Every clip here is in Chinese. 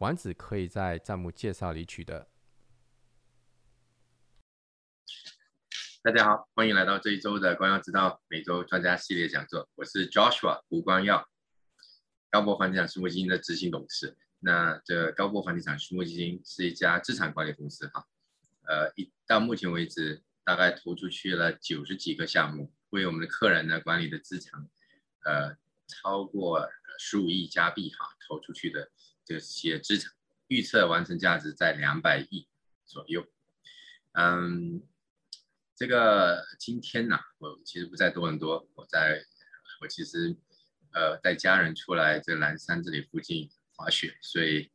丸子可以在账目介绍里取得。大家好，欢迎来到这一周的光耀之道每周专家系列讲座。我是 Joshua 胡光耀，高博房地产私募基金的执行董事。那这高博房地产私募基金是一家资产管理公司哈，呃，一到目前为止大概投出去了九十几个项目，为我们的客人呢管理的资产，呃，超过十五亿加币哈，投出去的。这些资产预测完成价值在两百亿左右。嗯，这个今天呢，我其实不在多伦多，我在我其实呃带家人出来这蓝山这里附近滑雪，所以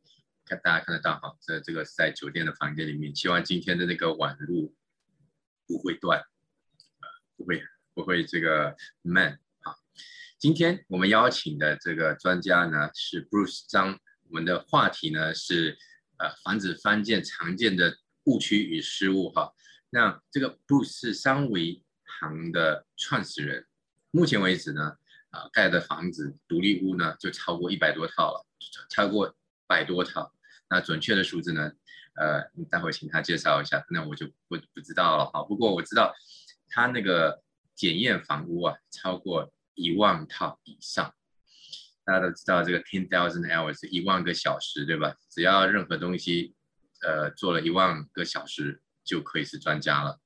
看大家看得到哈，这这个是在酒店的房间里面。希望今天的那个网路不会断，呃，不会不会这个慢啊。今天我们邀请的这个专家呢是 Bruce 张。我们的话题呢是呃防止翻建常见的误区与失误哈。那这个 Bruce 是三维行的创始人，目前为止呢啊盖的房子独立屋呢就超过一百多套了，超过百多套。那准确的数字呢，呃，待会请他介绍一下，那我就不不知道了哈。不过我知道他那个检验房屋啊超过一万套以上。大家都知道这个 ten thousand hours 一万个小时，对吧？只要任何东西，呃，做了一万个小时就可以是专家了。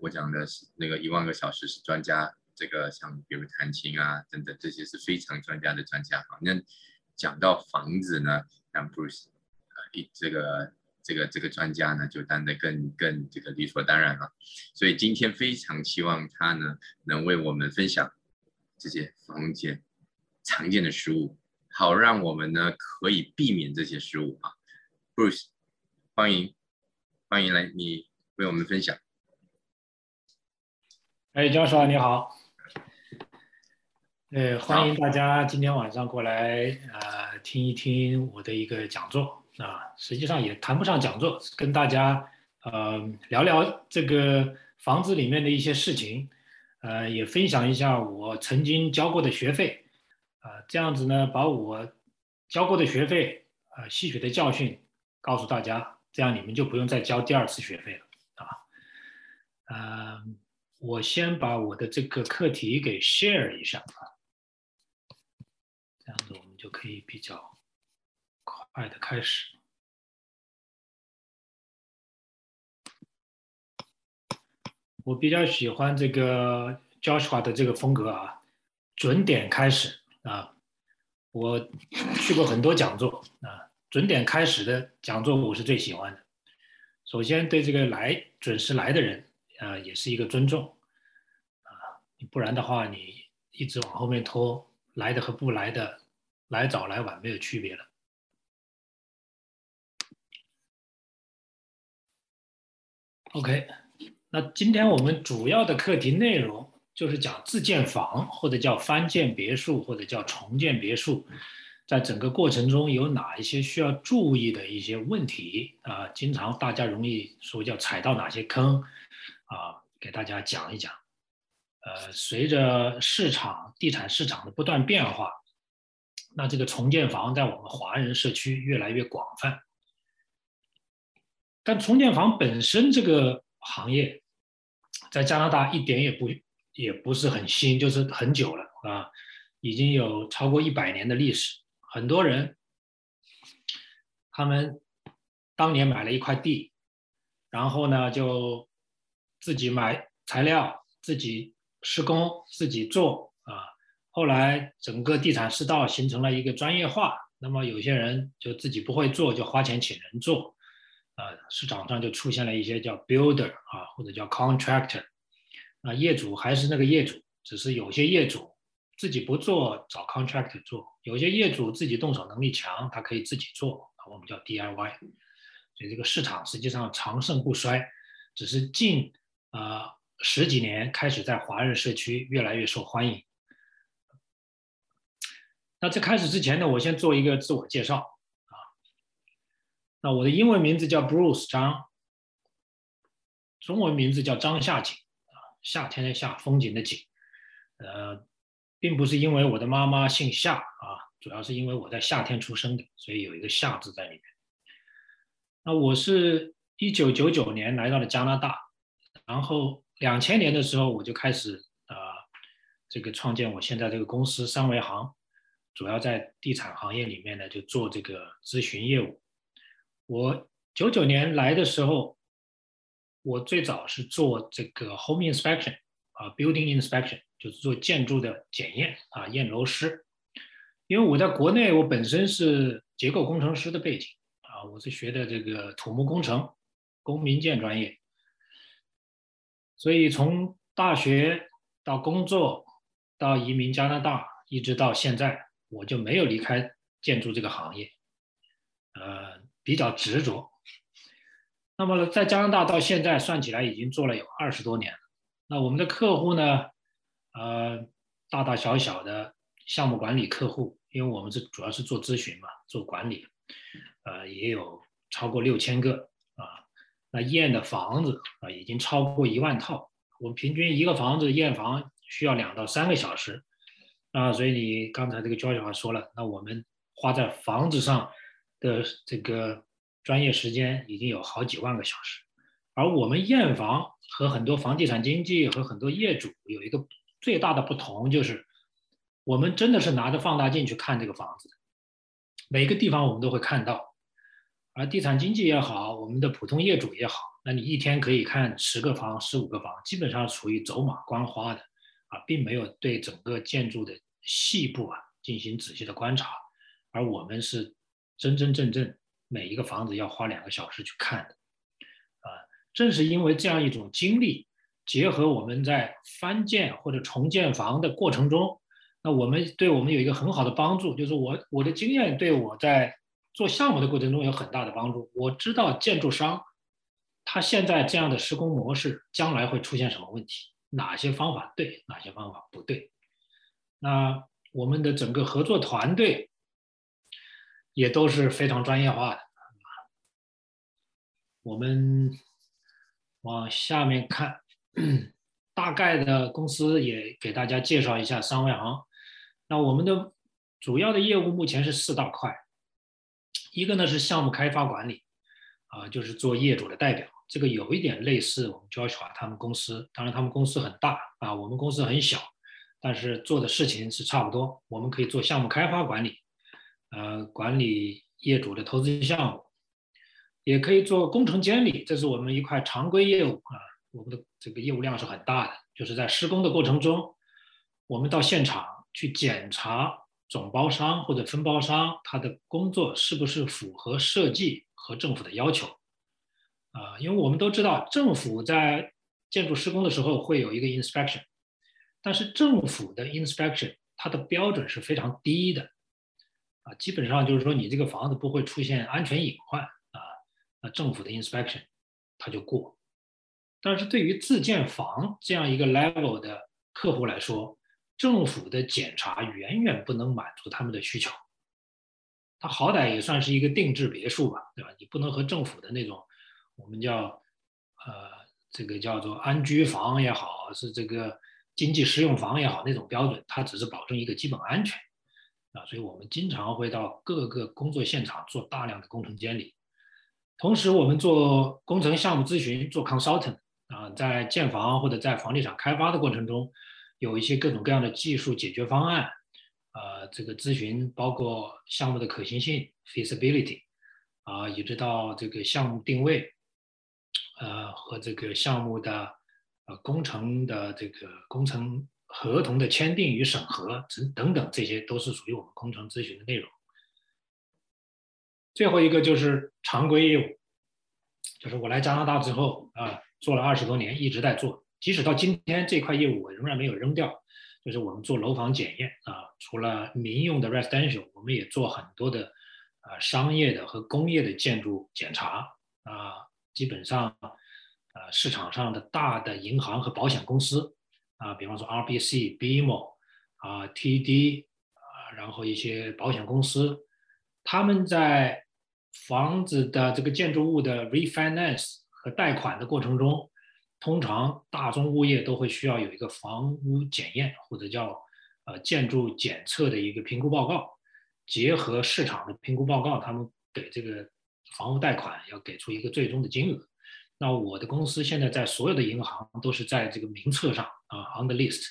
我讲的是那个一万个小时是专家，这个像比如弹琴啊等等，这些是非常专家的专家。好，那讲到房子呢，那 Bruce 呃一这个这个这个专家呢就当得更更这个理所当然了。所以今天非常希望他呢能为我们分享这些房间。常见的失误，好让我们呢可以避免这些失误啊。Bruce，欢迎，欢迎来你为我们分享。哎，教授你好。呃，欢迎大家今天晚上过来呃听一听我的一个讲座啊。实际上也谈不上讲座，跟大家呃聊聊这个房子里面的一些事情，呃，也分享一下我曾经交过的学费。啊，这样子呢，把我交过的学费啊，吸取的教训告诉大家，这样你们就不用再交第二次学费了啊。嗯，我先把我的这个课题给 share 一下啊，这样子我们就可以比较快的开始。我比较喜欢这个 Joshua 的这个风格啊，准点开始。啊，我去过很多讲座啊，准点开始的讲座我是最喜欢的。首先对这个来准时来的人啊，也是一个尊重啊，不然的话你一直往后面拖，来的和不来的，来早来晚没有区别了。OK，那今天我们主要的课题内容。就是讲自建房，或者叫翻建别墅，或者叫重建别墅，在整个过程中有哪一些需要注意的一些问题啊？经常大家容易说叫踩到哪些坑啊？给大家讲一讲。呃，随着市场地产市场的不断变化，那这个重建房在我们华人社区越来越广泛。但重建房本身这个行业，在加拿大一点也不。也不是很新，就是很久了啊，已经有超过一百年的历史。很多人，他们当年买了一块地，然后呢就自己买材料、自己施工、自己做啊。后来整个地产世道形成了一个专业化，那么有些人就自己不会做，就花钱请人做，啊，市场上就出现了一些叫 builder 啊，或者叫 contractor。啊，业主还是那个业主，只是有些业主自己不做，找 contractor 做；有些业主自己动手能力强，他可以自己做，我们叫 DIY。所以这个市场实际上长盛不衰，只是近啊十几年开始在华人社区越来越受欢迎。那在开始之前呢，我先做一个自我介绍啊。那我的英文名字叫 Bruce 张，中文名字叫张夏景，夏天的夏，风景的景。呃，并不是因为我的妈妈姓夏啊，主要是因为我在夏天出生的，所以有一个夏字在里面。那我是一九九九年来到了加拿大，然后两千年的时候我就开始啊，这个创建我现在这个公司三维行。主要在地产行业里面呢，就做这个咨询业务。我九九年来的时候，我最早是做这个 home inspection 啊，building inspection，就是做建筑的检验啊，验楼师。因为我在国内，我本身是结构工程师的背景啊，我是学的这个土木工程、公民建专业，所以从大学到工作到移民加拿大，一直到现在。我就没有离开建筑这个行业，呃，比较执着。那么在加拿大到现在算起来已经做了有二十多年了。那我们的客户呢，呃，大大小小的项目管理客户，因为我们是主要是做咨询嘛，做管理，呃，也有超过六千个啊。那验的房子啊，已经超过一万套。我们平均一个房子验房需要两到三个小时。啊，所以你刚才这个 George 说了，那我们花在房子上的这个专业时间已经有好几万个小时，而我们验房和很多房地产经纪和很多业主有一个最大的不同，就是我们真的是拿着放大镜去看这个房子，每个地方我们都会看到，而地产经纪也好，我们的普通业主也好，那你一天可以看十个房、十五个房，基本上属于走马观花的。啊，并没有对整个建筑的细部啊进行仔细的观察，而我们是真真正正每一个房子要花两个小时去看的，啊，正是因为这样一种经历，结合我们在翻建或者重建房的过程中，那我们对我们有一个很好的帮助，就是我我的经验对我在做项目的过程中有很大的帮助。我知道建筑商他现在这样的施工模式将来会出现什么问题。哪些方法对，哪些方法不对？那我们的整个合作团队也都是非常专业化的。我们往下面看，大概的公司也给大家介绍一下三维行。那我们的主要的业务目前是四大块，一个呢是项目开发管理，啊，就是做业主的代表。这个有一点类似我们 Joshua 他们公司，当然他们公司很大啊，我们公司很小，但是做的事情是差不多。我们可以做项目开发管理，呃，管理业主的投资项目，也可以做工程监理，这是我们一块常规业务啊。我们的这个业务量是很大的，就是在施工的过程中，我们到现场去检查总包商或者分包商他的工作是不是符合设计和政府的要求。啊，因为我们都知道，政府在建筑施工的时候会有一个 inspection，但是政府的 inspection 它的标准是非常低的，啊，基本上就是说你这个房子不会出现安全隐患啊，那政府的 inspection 它就过。但是对于自建房这样一个 level 的客户来说，政府的检查远远不能满足他们的需求。它好歹也算是一个定制别墅吧，对吧？你不能和政府的那种。我们叫，呃，这个叫做安居房也好，是这个经济适用房也好，那种标准，它只是保证一个基本安全，啊，所以我们经常会到各个工作现场做大量的工程监理，同时我们做工程项目咨询，做 consultant，啊，在建房或者在房地产开发的过程中，有一些各种各样的技术解决方案，呃，这个咨询包括项目的可行性 feasibility，啊，一直到这个项目定位。呃，和这个项目的呃工程的这个工程合同的签订与审核等等等，这些都是属于我们工程咨询的内容。最后一个就是常规业务，就是我来加拿大之后啊，做了二十多年，一直在做，即使到今天这块业务我仍然没有扔掉，就是我们做楼房检验啊，除了民用的 residential，我们也做很多的啊商业的和工业的建筑检查啊，基本上啊市场上的大的银行和保险公司啊，比方说 RBC、BMO 啊、TD 啊，然后一些保险公司，他们在房子的这个建筑物的 refinance 和贷款的过程中。通常大宗物业都会需要有一个房屋检验或者叫呃建筑检测的一个评估报告，结合市场的评估报告，他们给这个房屋贷款要给出一个最终的金额。那我的公司现在在所有的银行都是在这个名册上啊，on the list，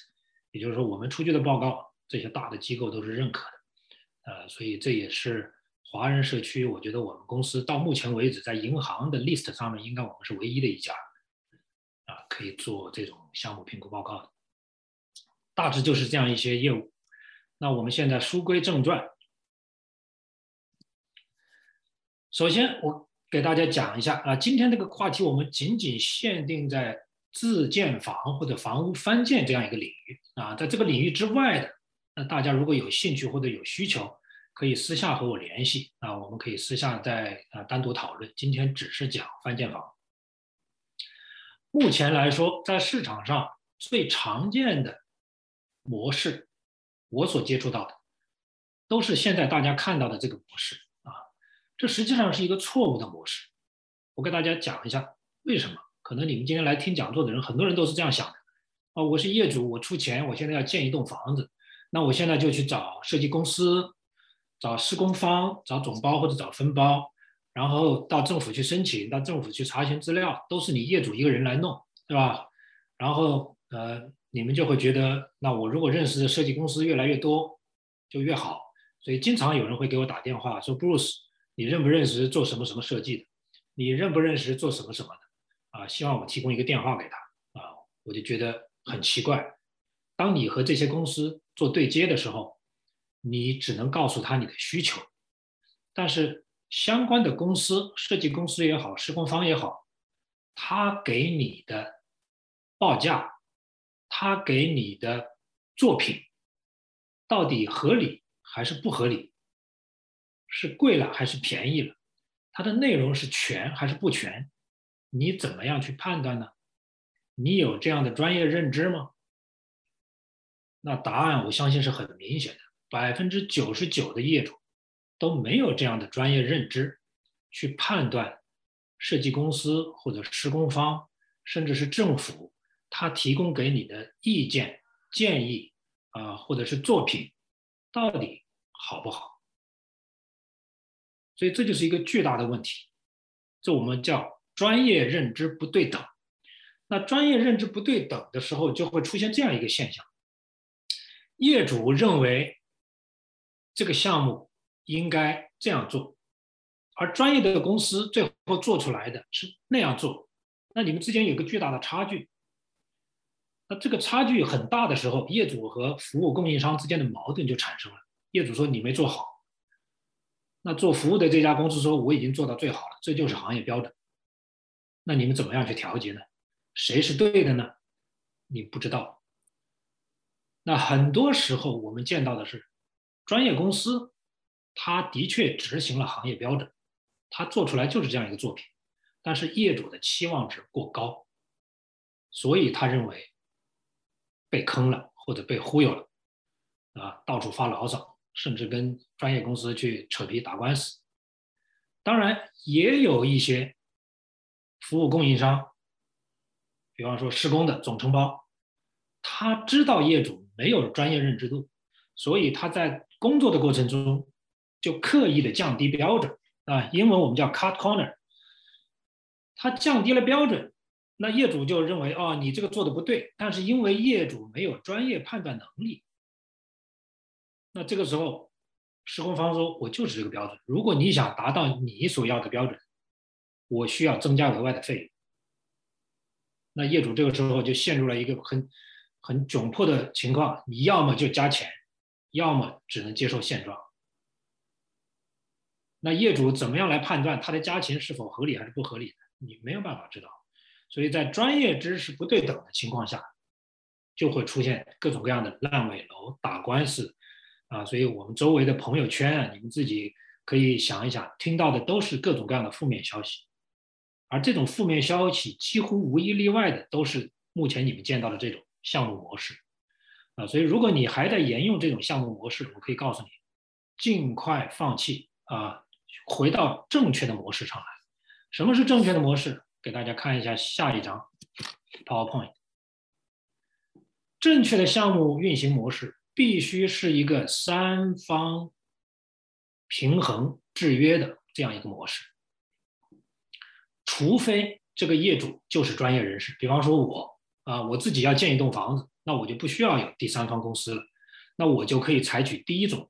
也就是说我们出具的报告这些大的机构都是认可的，呃，所以这也是华人社区，我觉得我们公司到目前为止在银行的 list 上面，应该我们是唯一的一家。啊，可以做这种项目评估报告的，大致就是这样一些业务。那我们现在书归正传，首先我给大家讲一下啊，今天这个话题我们仅仅限定在自建房或者房屋翻建这样一个领域啊，在这个领域之外的，那大家如果有兴趣或者有需求，可以私下和我联系啊，我们可以私下再啊单独讨论。今天只是讲翻建房。目前来说，在市场上最常见的模式，我所接触到的，都是现在大家看到的这个模式啊。这实际上是一个错误的模式。我给大家讲一下为什么。可能你们今天来听讲座的人，很多人都是这样想的啊。我是业主，我出钱，我现在要建一栋房子，那我现在就去找设计公司、找施工方、找总包或者找分包。然后到政府去申请，到政府去查询资料，都是你业主一个人来弄，对吧？然后呃，你们就会觉得，那我如果认识的设计公司越来越多，就越好。所以经常有人会给我打电话说，Bruce，你认不认识做什么什么设计的？你认不认识做什么什么的？啊，希望我提供一个电话给他啊，我就觉得很奇怪。当你和这些公司做对接的时候，你只能告诉他你的需求，但是。相关的公司，设计公司也好，施工方也好，他给你的报价，他给你的作品，到底合理还是不合理？是贵了还是便宜了？它的内容是全还是不全？你怎么样去判断呢？你有这样的专业认知吗？那答案我相信是很明显的，百分之九十九的业主。都没有这样的专业认知，去判断设计公司或者施工方，甚至是政府，他提供给你的意见建议啊，或者是作品，到底好不好？所以这就是一个巨大的问题，这我们叫专业认知不对等。那专业认知不对等的时候，就会出现这样一个现象：业主认为这个项目。应该这样做，而专业的公司最后做出来的是那样做，那你们之间有个巨大的差距。那这个差距很大的时候，业主和服务供应商之间的矛盾就产生了。业主说你没做好，那做服务的这家公司说我已经做到最好了，这就是行业标准。那你们怎么样去调节呢？谁是对的呢？你不知道。那很多时候我们见到的是专业公司。他的确执行了行业标准，他做出来就是这样一个作品，但是业主的期望值过高，所以他认为被坑了或者被忽悠了，啊，到处发牢骚，甚至跟专业公司去扯皮打官司。当然，也有一些服务供应商，比方说施工的总承包，他知道业主没有专业认知度，所以他在工作的过程中。就刻意的降低标准啊，英文我们叫 cut corner。他降低了标准，那业主就认为哦，你这个做的不对。但是因为业主没有专业判断能力，那这个时候施工方说，我就是这个标准。如果你想达到你所要的标准，我需要增加额外的费用。那业主这个时候就陷入了一个很很窘迫的情况，你要么就加钱，要么只能接受现状。那业主怎么样来判断他的加钱是否合理还是不合理的？你没有办法知道，所以在专业知识不对等的情况下，就会出现各种各样的烂尾楼、打官司啊。所以我们周围的朋友圈啊，你们自己可以想一想，听到的都是各种各样的负面消息，而这种负面消息几乎无一例外的都是目前你们见到的这种项目模式啊。所以如果你还在沿用这种项目模式，我可以告诉你，尽快放弃啊，回到正确的模式上来。什么是正确的模式？给大家看一下下一张 PowerPoint。正确的项目运行模式必须是一个三方平衡制约的这样一个模式，除非这个业主就是专业人士，比方说我啊，我自己要建一栋房子，那我就不需要有第三方公司了，那我就可以采取第一种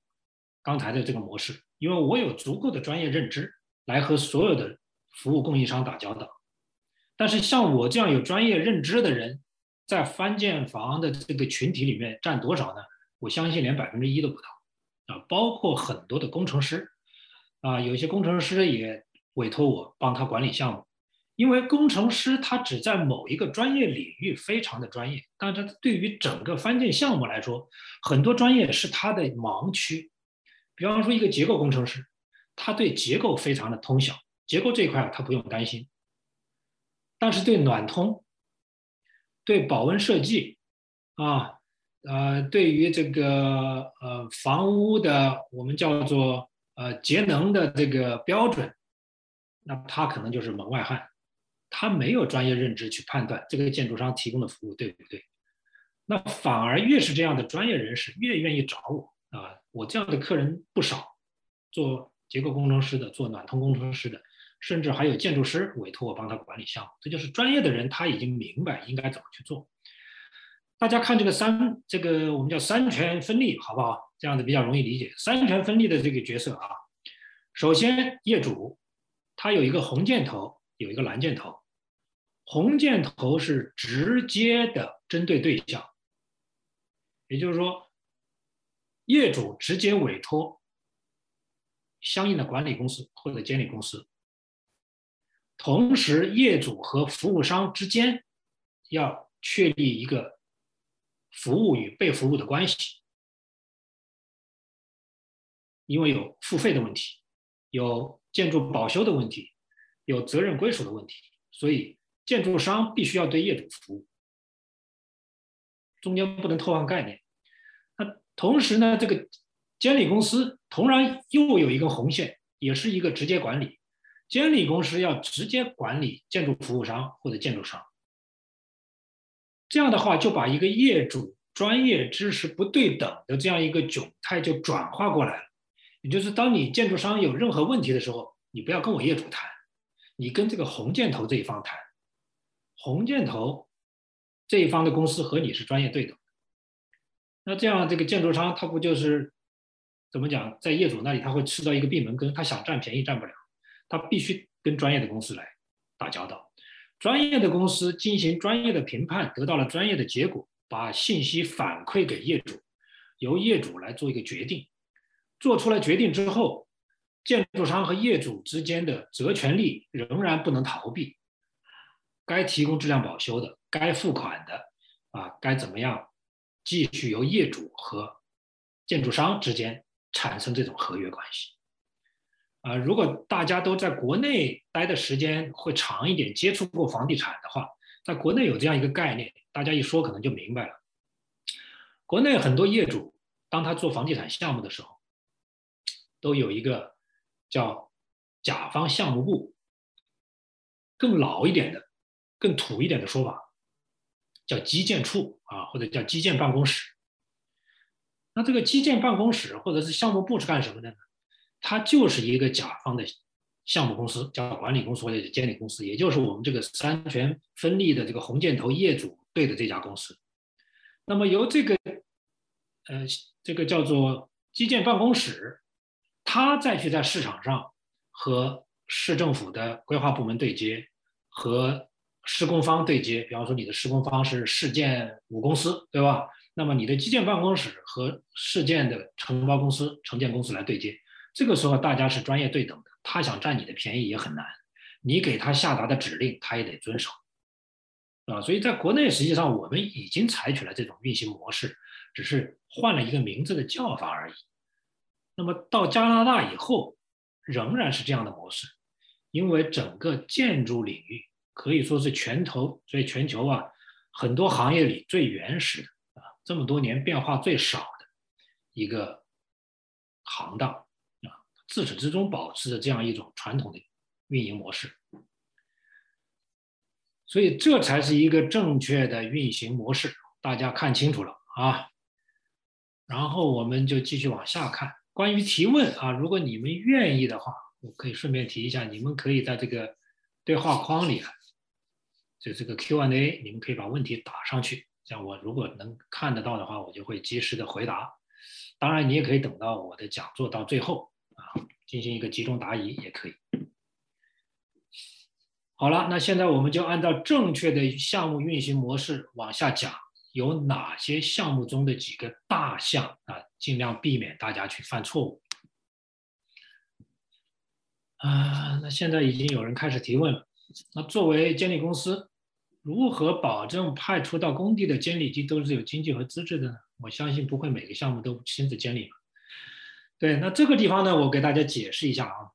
刚才的这个模式，因为我有足够的专业认知来和所有的服务供应商打交道。但是像我这样有专业认知的人，在翻建房的这个群体里面占多少呢？我相信连百分之一都不到，啊，包括很多的工程师，啊，有些工程师也委托我帮他管理项目，因为工程师他只在某一个专业领域非常的专业，但是对于整个翻建项目来说，很多专业是他的盲区。比方说一个结构工程师，他对结构非常的通晓，结构这一块他不用担心。但是对暖通、对保温设计啊，呃，对于这个呃房屋的我们叫做呃节能的这个标准，那他可能就是门外汉，他没有专业认知去判断这个建筑商提供的服务对不对。那反而越是这样的专业人士越愿意找我啊，我这样的客人不少，做结构工程师的，做暖通工程师的。甚至还有建筑师委托我帮他管理项目，这就是专业的人他已经明白应该怎么去做。大家看这个三，这个我们叫三权分立，好不好？这样子比较容易理解。三权分立的这个角色啊，首先业主他有一个红箭头，有一个蓝箭头。红箭头是直接的针对对象，也就是说，业主直接委托相应的管理公司或者监理公司。同时，业主和服务商之间要确立一个服务与被服务的关系，因为有付费的问题，有建筑保修的问题，有责任归属的问题，所以建筑商必须要对业主服务，中间不能偷换概念。那同时呢，这个监理公司同样又有一根红线，也是一个直接管理。监理公司要直接管理建筑服务商或者建筑商，这样的话就把一个业主专业知识不对等的这样一个窘态就转化过来了。也就是当你建筑商有任何问题的时候，你不要跟我业主谈，你跟这个红箭头这一方谈。红箭头这一方的公司和你是专业对等，那这样这个建筑商他不就是怎么讲，在业主那里他会吃到一个闭门羹，他想占便宜占不了。他必须跟专业的公司来打交道，专业的公司进行专业的评判，得到了专业的结果，把信息反馈给业主，由业主来做一个决定。做出来决定之后，建筑商和业主之间的责权利仍然不能逃避。该提供质量保修的，该付款的，啊，该怎么样，继续由业主和建筑商之间产生这种合约关系。啊，如果大家都在国内待的时间会长一点，接触过房地产的话，在国内有这样一个概念，大家一说可能就明白了。国内很多业主，当他做房地产项目的时候，都有一个叫甲方项目部，更老一点的、更土一点的说法，叫基建处啊，或者叫基建办公室。那这个基建办公室或者是项目部是干什么的呢？它就是一个甲方的项目公司，叫管理公司或者监理公司，也就是我们这个三权分立的这个红箭头业主对的这家公司。那么由这个呃这个叫做基建办公室，他再去在市场上和市政府的规划部门对接，和施工方对接。比方说你的施工方是市建五公司，对吧？那么你的基建办公室和市建的承包公司、承建公司来对接。这个时候大家是专业对等的，他想占你的便宜也很难，你给他下达的指令他也得遵守。啊，所以在国内实际上我们已经采取了这种运行模式，只是换了一个名字的叫法而已。那么到加拿大以后，仍然是这样的模式，因为整个建筑领域可以说是全球，所以全球啊很多行业里最原始的啊，这么多年变化最少的一个行当啊，自始至终保持着这样一种传统的运营模式。所以这才是一个正确的运行模式，大家看清楚了啊。然后我们就继续往下看。关于提问啊，如果你们愿意的话，我可以顺便提一下，你们可以在这个对话框里啊，就这个 Q&A，你们可以把问题打上去，这样我如果能看得到的话，我就会及时的回答。当然，你也可以等到我的讲座到最后啊，进行一个集中答疑也可以。好了，那现在我们就按照正确的项目运行模式往下讲。有哪些项目中的几个大项啊？尽量避免大家去犯错误。啊，那现在已经有人开始提问了。那作为监理公司，如何保证派出到工地的监理机都是有经济和资质的呢？我相信不会每个项目都亲自监理吧？对，那这个地方呢，我给大家解释一下啊，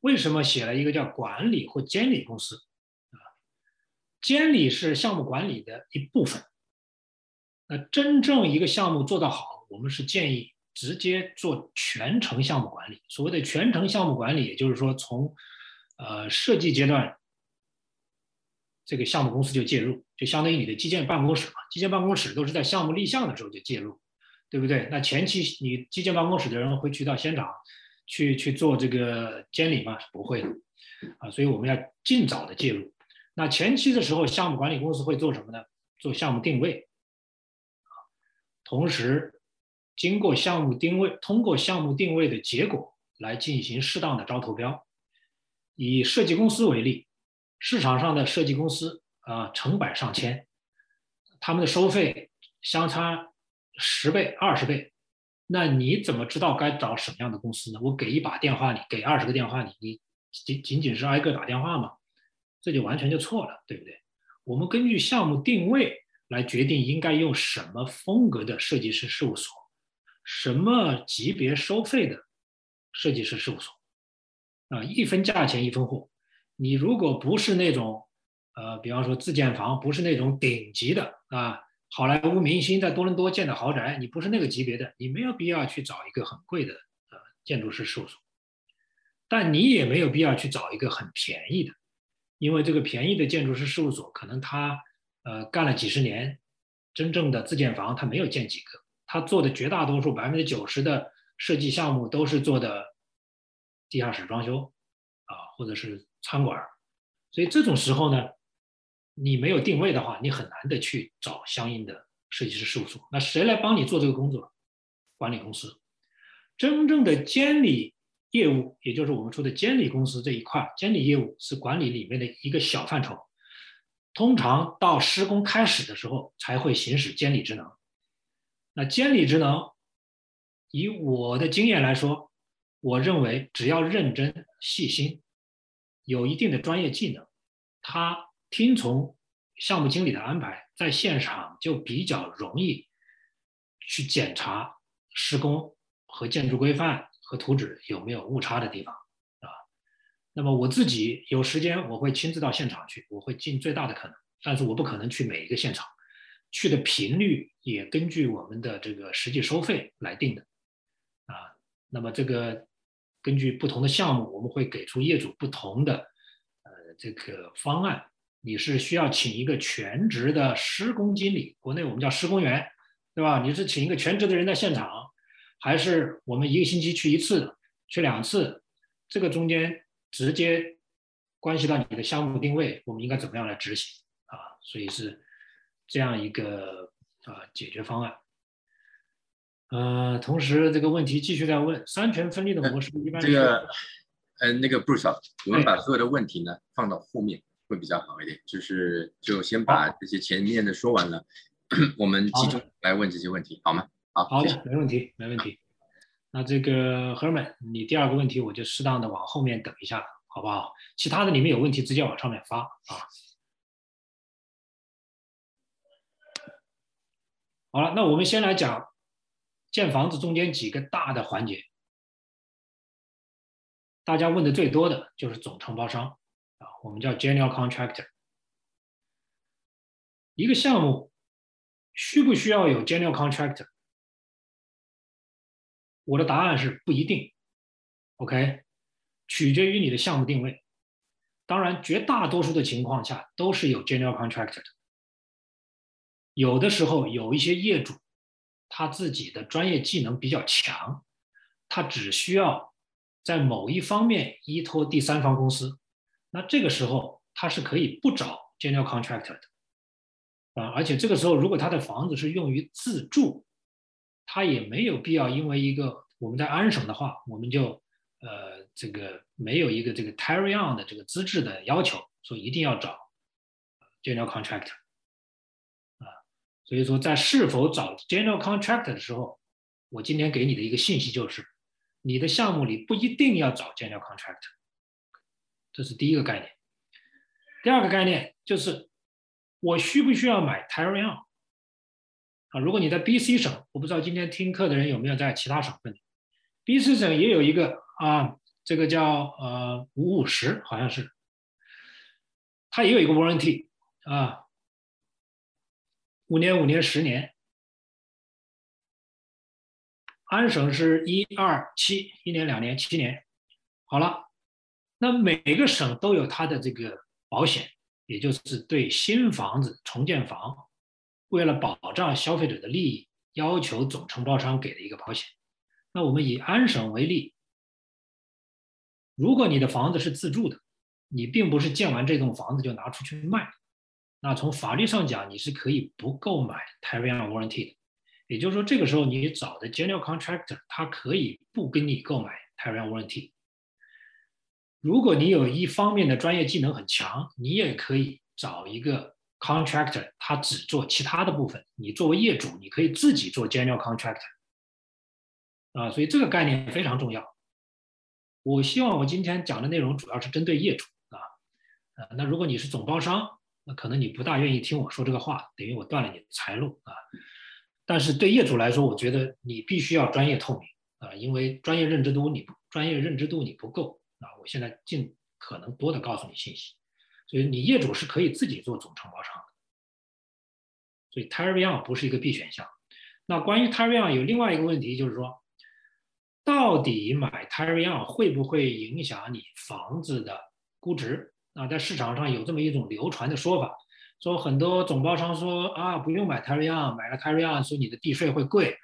为什么写了一个叫管理或监理公司啊？监理是项目管理的一部分。那真正一个项目做得好，我们是建议直接做全程项目管理。所谓的全程项目管理，也就是说从呃设计阶段，这个项目公司就介入，就相当于你的基建办公室嘛。基建办公室都是在项目立项的时候就介入，对不对？那前期你基建办公室的人会去到现场去去做这个监理吗？不会的啊，所以我们要尽早的介入。那前期的时候，项目管理公司会做什么呢？做项目定位。同时，经过项目定位，通过项目定位的结果来进行适当的招投标。以设计公司为例，市场上的设计公司啊，成百上千，他们的收费相差十倍、二十倍，那你怎么知道该找什么样的公司呢？我给一把电话，你给二十个电话，你你仅仅仅是挨个打电话吗？这就完全就错了，对不对？我们根据项目定位。来决定应该用什么风格的设计师事务所，什么级别收费的设计师事务所，啊，一分价钱一分货。你如果不是那种，呃，比方说自建房，不是那种顶级的啊，好莱坞明星在多伦多建的豪宅，你不是那个级别的，你没有必要去找一个很贵的呃建筑师事务所，但你也没有必要去找一个很便宜的，因为这个便宜的建筑师事务所可能他。呃，干了几十年，真正的自建房他没有建几个，他做的绝大多数百分之九十的设计项目都是做的地下室装修啊，或者是餐馆所以这种时候呢，你没有定位的话，你很难的去找相应的设计师事务所。那谁来帮你做这个工作？管理公司。真正的监理业务，也就是我们说的监理公司这一块，监理业务是管理里面的一个小范畴。通常到施工开始的时候才会行使监理职能。那监理职能，以我的经验来说，我认为只要认真细心，有一定的专业技能，他听从项目经理的安排，在现场就比较容易去检查施工和建筑规范和图纸有没有误差的地方。啊那么我自己有时间，我会亲自到现场去，我会尽最大的可能，但是我不可能去每一个现场，去的频率也根据我们的这个实际收费来定的，啊，那么这个根据不同的项目，我们会给出业主不同的呃这个方案。你是需要请一个全职的施工经理，国内我们叫施工员，对吧？你是请一个全职的人在现场，还是我们一个星期去一次，去两次？这个中间。直接关系到你的项目定位，我们应该怎么样来执行啊？所以是这样一个啊解决方案。呃，同时这个问题继续在问，三权分立的模式一般这个呃那个 Bruce，我们把所有的问题呢放到后面会比较好一点，就是就先把这些前面的说完了，我们集中来问这些问题，好吗？好，好的，没问题，没问题。那这个 Herman，你第二个问题我就适当的往后面等一下，好不好？其他的你们有问题直接往上面发啊。好了，那我们先来讲建房子中间几个大的环节。大家问的最多的就是总承包商啊，我们叫 general contractor。一个项目需不需要有 general contractor？我的答案是不一定，OK，取决于你的项目定位。当然，绝大多数的情况下都是有 general contractor 的。有的时候有一些业主，他自己的专业技能比较强，他只需要在某一方面依托第三方公司，那这个时候他是可以不找 general contractor 的。啊，而且这个时候如果他的房子是用于自住，他也没有必要因为一个我们在安省的话，我们就呃这个没有一个这个 t a r r y on 的这个资质的要求，说一定要找 general contractor。所以说，在是否找 general contractor 的时候，我今天给你的一个信息就是，你的项目里不一定要找 general contractor，这是第一个概念。第二个概念就是，我需不需要买 Terry on？啊，如果你在 BC 省，我不知道今天听课的人有没有在其他省份，BC 省也有一个啊，这个叫呃五五十，好像是，它也有一个 warranty 啊。五年、五年、十年，安省是一二七，一年、两年、七年。好了，那每个省都有它的这个保险，也就是对新房子重建房，为了保障消费者的利益，要求总承包商给的一个保险。那我们以安省为例，如果你的房子是自住的，你并不是建完这栋房子就拿出去卖。那从法律上讲，你是可以不购买 Terry on warranty 的，也就是说，这个时候你找的 general contractor 他可以不跟你购买 Terry on warranty。如果你有一方面的专业技能很强，你也可以找一个 contractor，他只做其他的部分。你作为业主，你可以自己做 general contractor。啊，所以这个概念非常重要。我希望我今天讲的内容主要是针对业主啊，呃，那如果你是总包商。可能你不大愿意听我说这个话，等于我断了你的财路啊。但是对业主来说，我觉得你必须要专业透明啊，因为专业认知度你不专业认知度你不够啊。我现在尽可能多的告诉你信息，所以你业主是可以自己做总承包商的。所以 Terry on 不是一个必选项。那关于 Terry on 有另外一个问题，就是说，到底买 Terry on 会不会影响你房子的估值？啊，在市场上有这么一种流传的说法，说很多总包商说啊，不用买 Terry on，买了 Terry on，说你的地税会贵，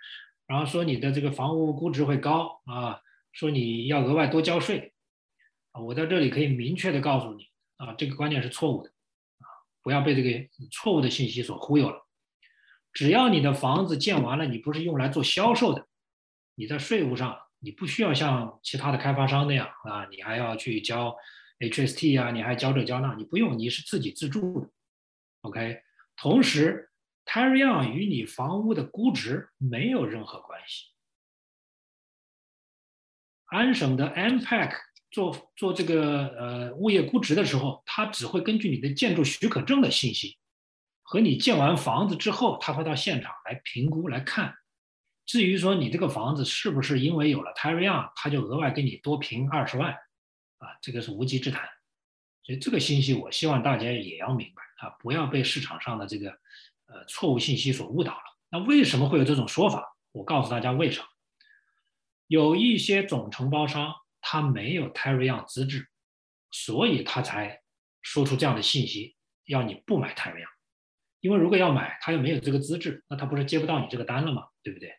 然后说你的这个房屋估值会高啊，说你要额外多交税。啊，我在这里可以明确的告诉你，啊，这个观念是错误的，啊，不要被这个错误的信息所忽悠了。只要你的房子建完了，你不是用来做销售的，你在税务上你不需要像其他的开发商那样啊，你还要去交。HST 啊，你还交这交那，你不用，你是自己自住的，OK。同时，Terry on 与你房屋的估值没有任何关系。安省的 MPAC 做做这个呃物业估值的时候，它只会根据你的建筑许可证的信息和你建完房子之后，他会到现场来评估来看。至于说你这个房子是不是因为有了 Terry on，他就额外给你多评二十万。啊，这个是无稽之谈，所以这个信息我希望大家也要明白啊，不要被市场上的这个呃错误信息所误导了。那为什么会有这种说法？我告诉大家为什么。有一些总承包商他没有 Terry Young 资质，所以他才说出这样的信息，要你不买 Terry Young，。因为如果要买，他又没有这个资质，那他不是接不到你这个单了吗？对不对？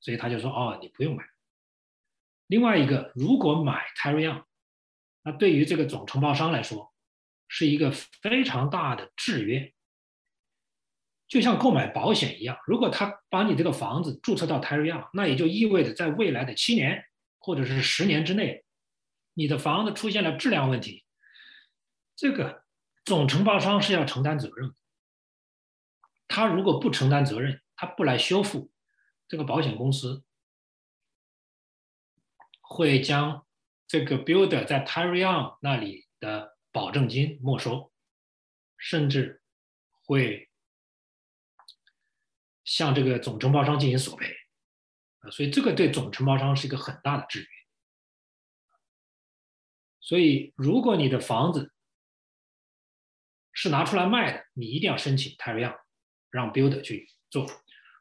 所以他就说哦，你不用买。另外一个，如果买 Terry Young 那对于这个总承包商来说，是一个非常大的制约，就像购买保险一样。如果他把你这个房子注册到 Terry on，那也就意味着在未来的七年或者是十年之内，你的房子出现了质量问题，这个总承包商是要承担责任。他如果不承担责任，他不来修复，这个保险公司会将。这个 builder 在 Terry on 那里的保证金没收，甚至会向这个总承包商进行索赔，啊，所以这个对总承包商是一个很大的制约。所以，如果你的房子是拿出来卖的，你一定要申请 t y r e 让 builder 去做。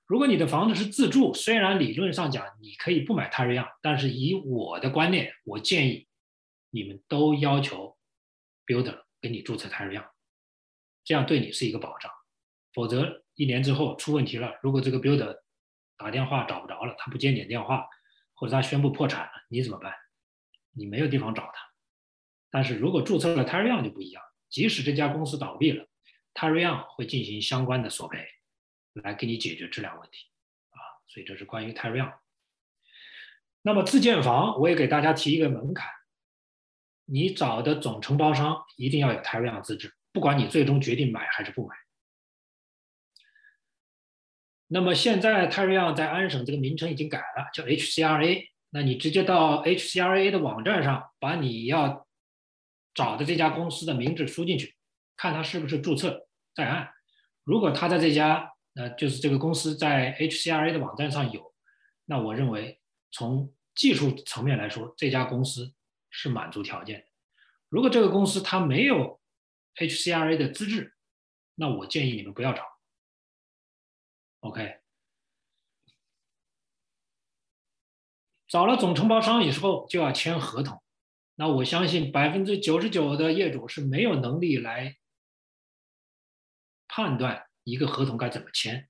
如果你的房子是自住，虽然理论上讲你可以不买 t y r e 但是以我的观念，我建议你们都要求 builder 给你注册 t y r e 这样对你是一个保障。否则，一年之后出问题了，如果这个 builder 打电话找不着了，他不接你电话，或者他宣布破产了，你怎么办？你没有地方找他。但是如果注册了 t y r e 就不一样，即使这家公司倒闭了 t y r e 会进行相关的索赔。来给你解决质量问题，啊，所以这是关于泰瑞昂。那么自建房，我也给大家提一个门槛，你找的总承包商一定要有泰瑞昂资质，不管你最终决定买还是不买。那么现在泰瑞昂在安省这个名称已经改了，叫 HCRA，那你直接到 HCRA 的网站上，把你要找的这家公司的名字输进去，看他是不是注册在案，如果他在这家。那就是这个公司在 HCRA 的网站上有，那我认为从技术层面来说，这家公司是满足条件的。如果这个公司它没有 HCRA 的资质，那我建议你们不要找。OK，找了总承包商以后就要签合同，那我相信百分之九十九的业主是没有能力来判断。一个合同该怎么签？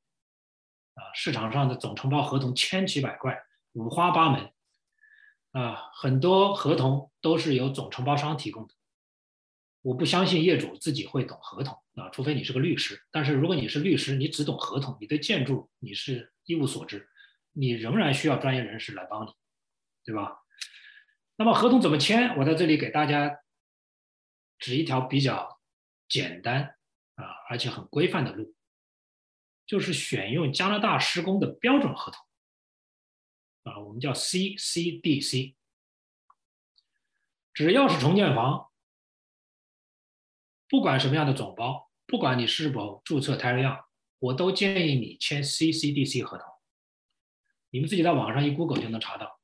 啊，市场上的总承包合同千奇百怪，五花八门，啊，很多合同都是由总承包商提供的。我不相信业主自己会懂合同啊，除非你是个律师。但是如果你是律师，你只懂合同，你对建筑你是一无所知，你仍然需要专业人士来帮你，对吧？那么合同怎么签？我在这里给大家指一条比较简单啊，而且很规范的路。就是选用加拿大施工的标准合同，啊，我们叫 CCDC。只要是重建房，不管什么样的总包，不管你是否注册 t y r e 样，我都建议你签 CCDC 合同。你们自己在网上一 Google 就能查到，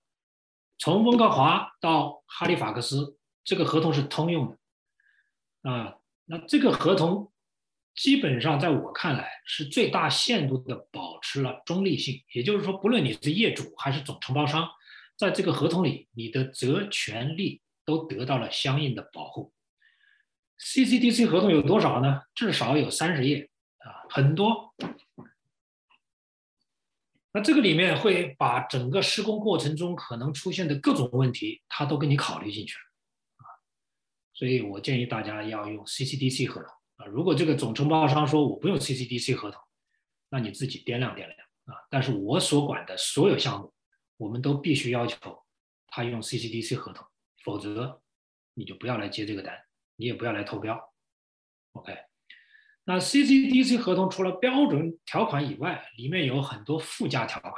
从温哥华到哈利法克斯，这个合同是通用的，啊，那这个合同。基本上，在我看来，是最大限度的保持了中立性。也就是说，不论你是业主还是总承包商，在这个合同里，你的责权利都得到了相应的保护。CCDC 合同有多少呢？至少有三十页啊，很多。那这个里面会把整个施工过程中可能出现的各种问题，它都给你考虑进去了啊。所以我建议大家要用 CCDC 合同。如果这个总承包商说我不用 CCDC 合同，那你自己掂量掂量啊。但是我所管的所有项目，我们都必须要求他用 CCDC 合同，否则你就不要来接这个单，你也不要来投标。OK，那 CCDC 合同除了标准条款以外，里面有很多附加条款。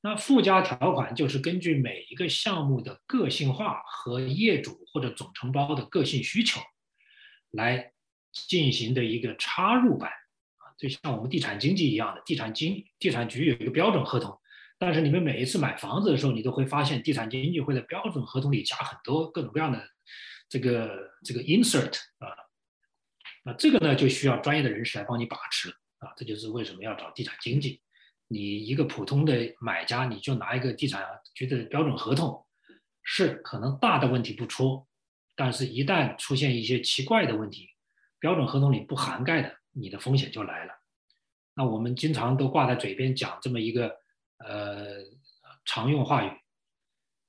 那附加条款就是根据每一个项目的个性化和业主或者总承包的个性需求来。进行的一个插入版啊，就像我们地产经纪一样的，地产经地产局有一个标准合同，但是你们每一次买房子的时候，你都会发现地产经纪会在标准合同里加很多各种各样的这个这个 insert 啊，那这个呢就需要专业的人士来帮你把持啊，这就是为什么要找地产经纪。你一个普通的买家，你就拿一个地产局的标准合同，是可能大的问题不出，但是一旦出现一些奇怪的问题。标准合同里不涵盖的，你的风险就来了。那我们经常都挂在嘴边讲这么一个呃常用话语，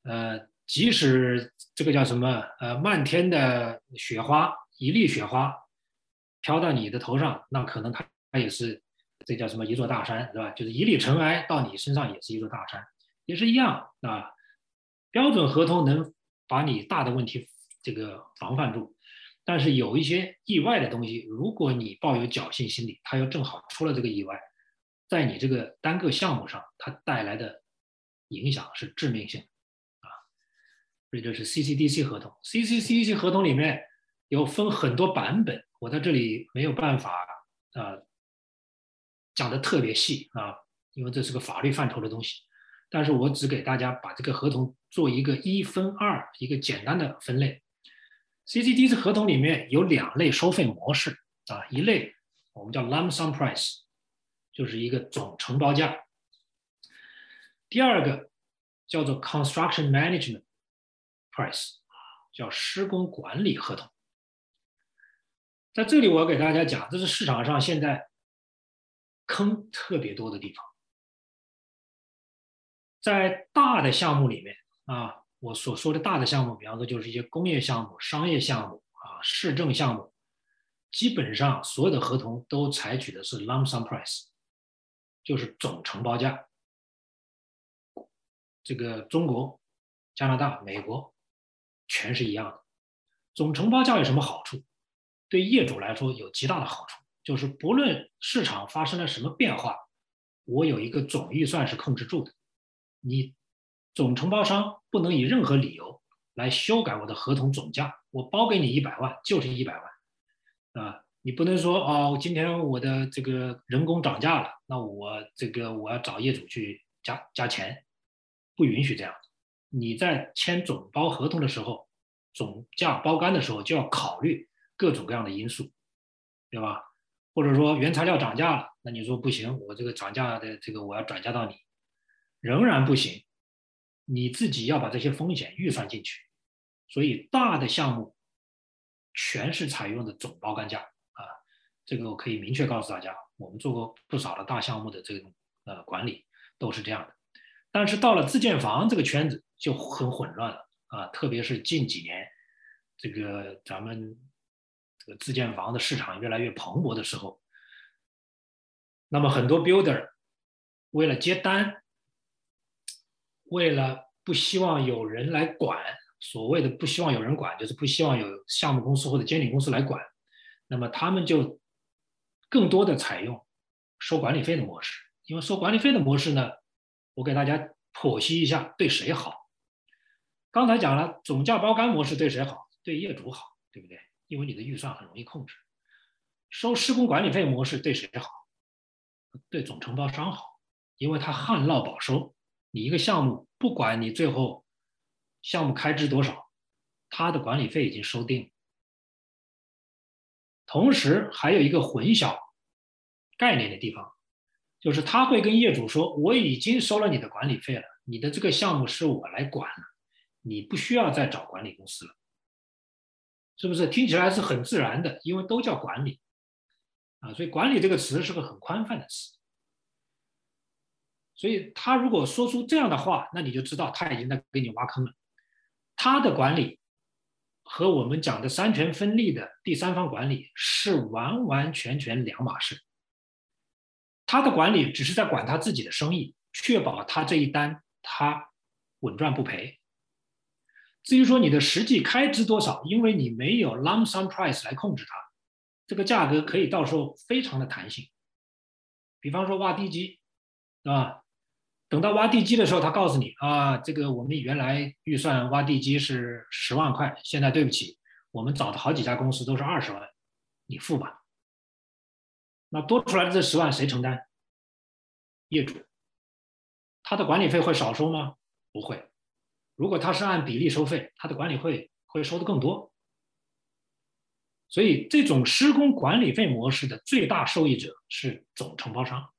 呃，即使这个叫什么呃漫天的雪花，一粒雪花飘到你的头上，那可能它它也是这叫什么一座大山，是吧？就是一粒尘埃到你身上也是一座大山，也是一样啊。标准合同能把你大的问题这个防范住。但是有一些意外的东西，如果你抱有侥幸心理，它又正好出了这个意外，在你这个单个项目上，它带来的影响是致命性的啊。所以这是 CCDC 合同，CCDC 合同里面有分很多版本，我在这里没有办法啊讲的特别细啊，因为这是个法律范畴的东西。但是我只给大家把这个合同做一个一分二一个简单的分类。CCD 合同里面有两类收费模式啊，一类我们叫 lump sum price，就是一个总承包价。第二个叫做 construction management price，叫施工管理合同。在这里我要给大家讲，这是市场上现在坑特别多的地方。在大的项目里面啊，我所说的大的项目，比方说就是一些工业项目、商业项目啊、市政项目，基本上所有的合同都采取的是 lump sum price，就是总承包价。这个中国、加拿大、美国全是一样的。总承包价有什么好处？对业主来说有极大的好处，就是不论市场发生了什么变化，我有一个总预算是控制住的。你总承包商不能以任何理由来修改我的合同总价，我包给你一百万就是一百万，啊，你不能说哦，今天我的这个人工涨价了，那我这个我要找业主去加加钱，不允许这样。你在签总包合同的时候，总价包干的时候就要考虑各种各样的因素，对吧？或者说原材料涨价了，那你说不行，我这个涨价的这个我要转嫁到你。仍然不行，你自己要把这些风险预算进去。所以大的项目全是采用的总包干价啊，这个我可以明确告诉大家，我们做过不少的大项目的这种呃管理都是这样的。但是到了自建房这个圈子就很混乱了啊，特别是近几年这个咱们这个自建房的市场越来越蓬勃的时候，那么很多 builder 为了接单。为了不希望有人来管，所谓的不希望有人管，就是不希望有项目公司或者监理公司来管，那么他们就更多的采用收管理费的模式。因为收管理费的模式呢，我给大家剖析一下对谁好。刚才讲了总价包干模式对谁好？对业主好，对不对？因为你的预算很容易控制。收施工管理费模式对谁好？对总承包商好，因为他旱涝保收。你一个项目，不管你最后项目开支多少，他的管理费已经收定。同时还有一个混淆概念的地方，就是他会跟业主说：“我已经收了你的管理费了，你的这个项目是我来管了，你不需要再找管理公司了。”是不是听起来是很自然的？因为都叫管理啊，所以“管理”这个词是个很宽泛的词。所以他如果说出这样的话，那你就知道他已经在给你挖坑了。他的管理和我们讲的三权分立的第三方管理是完完全全两码事。他的管理只是在管他自己的生意，确保他这一单他稳赚不赔。至于说你的实际开支多少，因为你没有 lump sum price 来控制它，这个价格可以到时候非常的弹性。比方说挖地基，是吧？等到挖地基的时候，他告诉你啊，这个我们原来预算挖地基是十万块，现在对不起，我们找的好几家公司都是二十万，你付吧。那多出来的这十万谁承担？业主。他的管理费会少收吗？不会。如果他是按比例收费，他的管理费会收的更多。所以这种施工管理费模式的最大受益者是总承包商。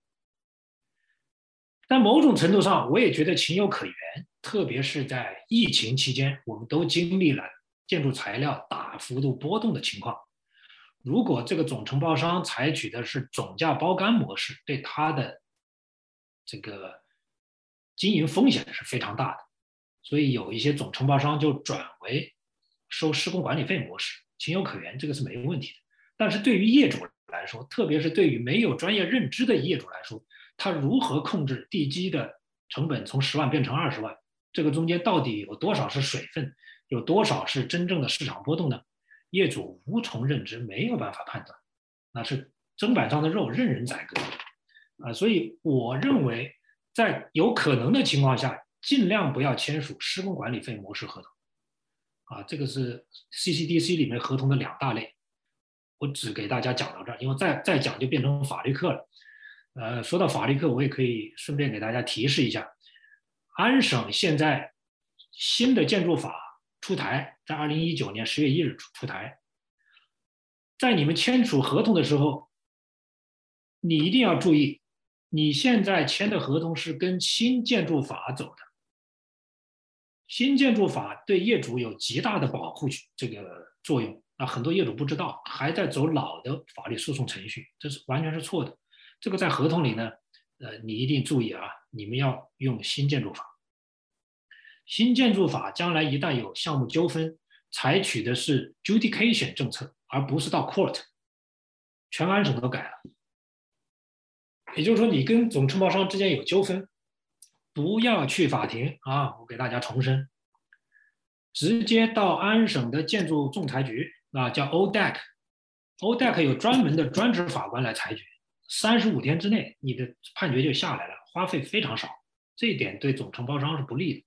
在某种程度上，我也觉得情有可原，特别是在疫情期间，我们都经历了建筑材料大幅度波动的情况。如果这个总承包商采取的是总价包干模式，对他的这个经营风险是非常大的。所以有一些总承包商就转为收施工管理费模式，情有可原，这个是没问题的。但是对于业主来说，特别是对于没有专业认知的业主来说，他如何控制地基的成本从十万变成二十万？这个中间到底有多少是水分，有多少是真正的市场波动呢？业主无从认知，没有办法判断，那是砧板上的肉，任人宰割啊！所以我认为，在有可能的情况下，尽量不要签署施工管理费模式合同啊！这个是 CCDC 里面合同的两大类，我只给大家讲到这儿，因为再再讲就变成法律课了。呃，说到法律课，我也可以顺便给大家提示一下，安省现在新的建筑法出台，在二零一九年十月一日出出台，在你们签署合同的时候，你一定要注意，你现在签的合同是跟新建筑法走的。新建筑法对业主有极大的保护这个作用啊，很多业主不知道，还在走老的法律诉讼程序，这是完全是错的。这个在合同里呢，呃，你一定注意啊，你们要用新建筑法。新建筑法将来一旦有项目纠纷，采取的是 judication 政策，而不是到 court。全安省都改了，也就是说，你跟总承包商之间有纠纷。不要去法庭啊！我给大家重申，直接到安省的建筑仲裁局啊，叫 ODEC，ODEC 有专门的专职法官来裁决，三十五天之内你的判决就下来了，花费非常少，这一点对总承包商是不利的，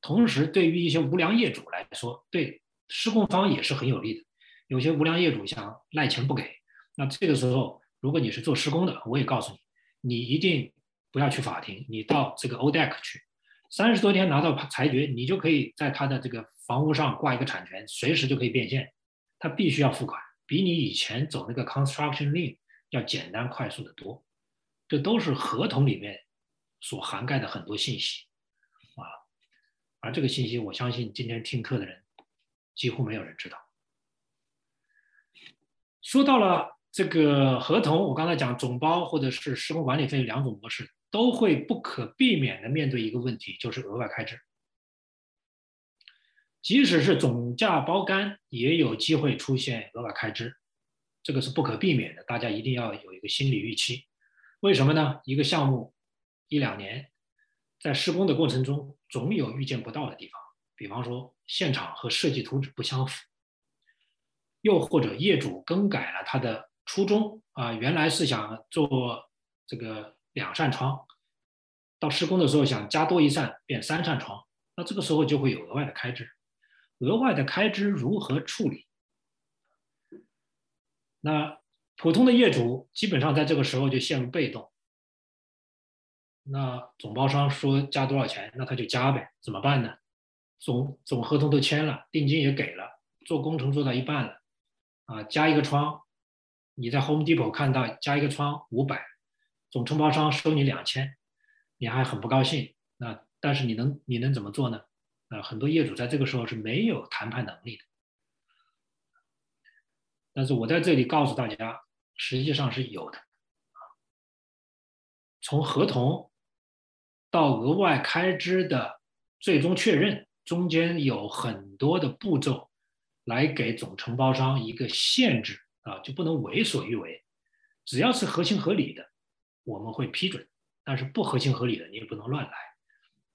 同时对于一些无良业主来说，对施工方也是很有利的。有些无良业主想赖钱不给，那这个时候如果你是做施工的，我也告诉你，你一定。不要去法庭，你到这个 ODEC 去，三十多天拿到裁决，你就可以在他的这个房屋上挂一个产权，随时就可以变现。他必须要付款，比你以前走那个 construction lien 要简单快速的多。这都是合同里面所涵盖的很多信息啊，而这个信息，我相信今天听课的人几乎没有人知道。说到了这个合同，我刚才讲总包或者是施工管理费两种模式。都会不可避免的面对一个问题，就是额外开支。即使是总价包干，也有机会出现额外开支，这个是不可避免的。大家一定要有一个心理预期。为什么呢？一个项目一两年，在施工的过程中，总有预见不到的地方。比方说，现场和设计图纸不相符，又或者业主更改了他的初衷啊，原来是想做这个。两扇窗，到施工的时候想加多一扇变三扇窗，那这个时候就会有额外的开支。额外的开支如何处理？那普通的业主基本上在这个时候就陷入被动。那总包商说加多少钱，那他就加呗，怎么办呢？总总合同都签了，定金也给了，做工程做到一半了，啊，加一个窗，你在 Home Depot 看到加一个窗五百。总承包商收你两千，你还很不高兴。那但是你能你能怎么做呢？啊，很多业主在这个时候是没有谈判能力的。但是我在这里告诉大家，实际上是有的。从合同到额外开支的最终确认，中间有很多的步骤，来给总承包商一个限制啊，就不能为所欲为，只要是合情合理的。我们会批准，但是不合情合理的你也不能乱来。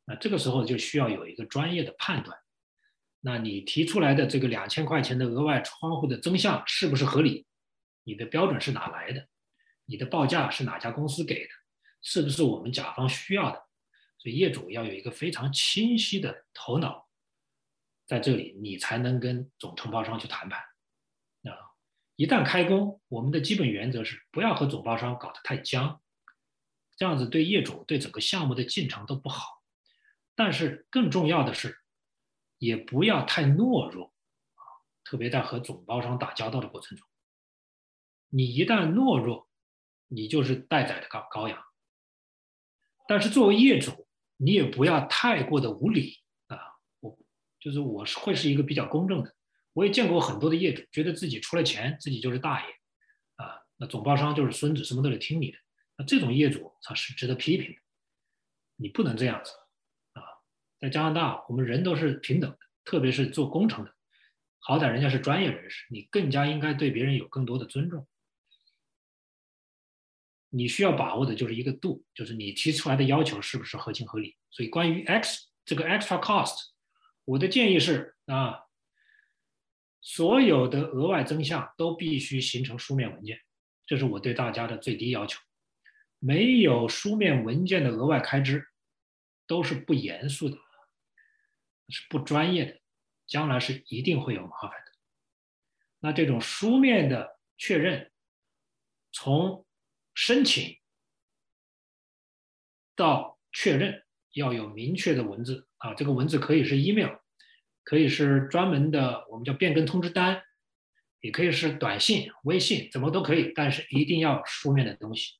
那这个时候就需要有一个专业的判断。那你提出来的这个两千块钱的额外窗户的增项是不是合理？你的标准是哪来的？你的报价是哪家公司给的？是不是我们甲方需要的？所以业主要有一个非常清晰的头脑，在这里你才能跟总承包商去谈判。啊，一旦开工，我们的基本原则是不要和总包商搞得太僵。这样子对业主、对整个项目的进程都不好，但是更重要的是，也不要太懦弱啊！特别在和总包商打交道的过程中，你一旦懦弱，你就是待宰的羔羔羊。但是作为业主，你也不要太过的无理啊！我就是我是会是一个比较公正的，我也见过很多的业主，觉得自己出了钱，自己就是大爷啊，那总包商就是孙子，什么都得听你的。那这种业主他是值得批评的，你不能这样子！在加拿大，我们人都是平等的，特别是做工程的，好歹人家是专业人士，你更加应该对别人有更多的尊重。你需要把握的就是一个度，就是你提出来的要求是不是合情合理。所以关于 X 这个 extra cost，我的建议是啊，所有的额外增项都必须形成书面文件，这是我对大家的最低要求。没有书面文件的额外开支，都是不严肃的，是不专业的，将来是一定会有麻烦的。那这种书面的确认，从申请到确认要有明确的文字啊，这个文字可以是 email，可以是专门的我们叫变更通知单，也可以是短信、微信，怎么都可以，但是一定要书面的东西。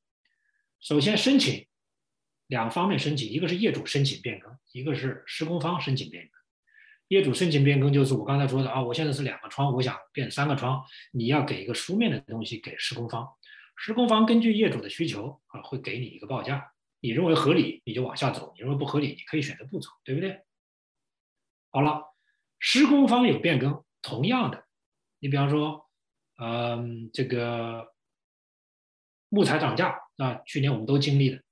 首先申请两方面申请，一个是业主申请变更，一个是施工方申请变更。业主申请变更就是我刚才说的啊，我现在是两个窗，我想变三个窗，你要给一个书面的东西给施工方，施工方根据业主的需求啊，会给你一个报价，你认为合理你就往下走，你认为不合理你可以选择不走，对不对？好了，施工方有变更，同样的，你比方说，嗯，这个木材涨价啊，去年我们都经历了，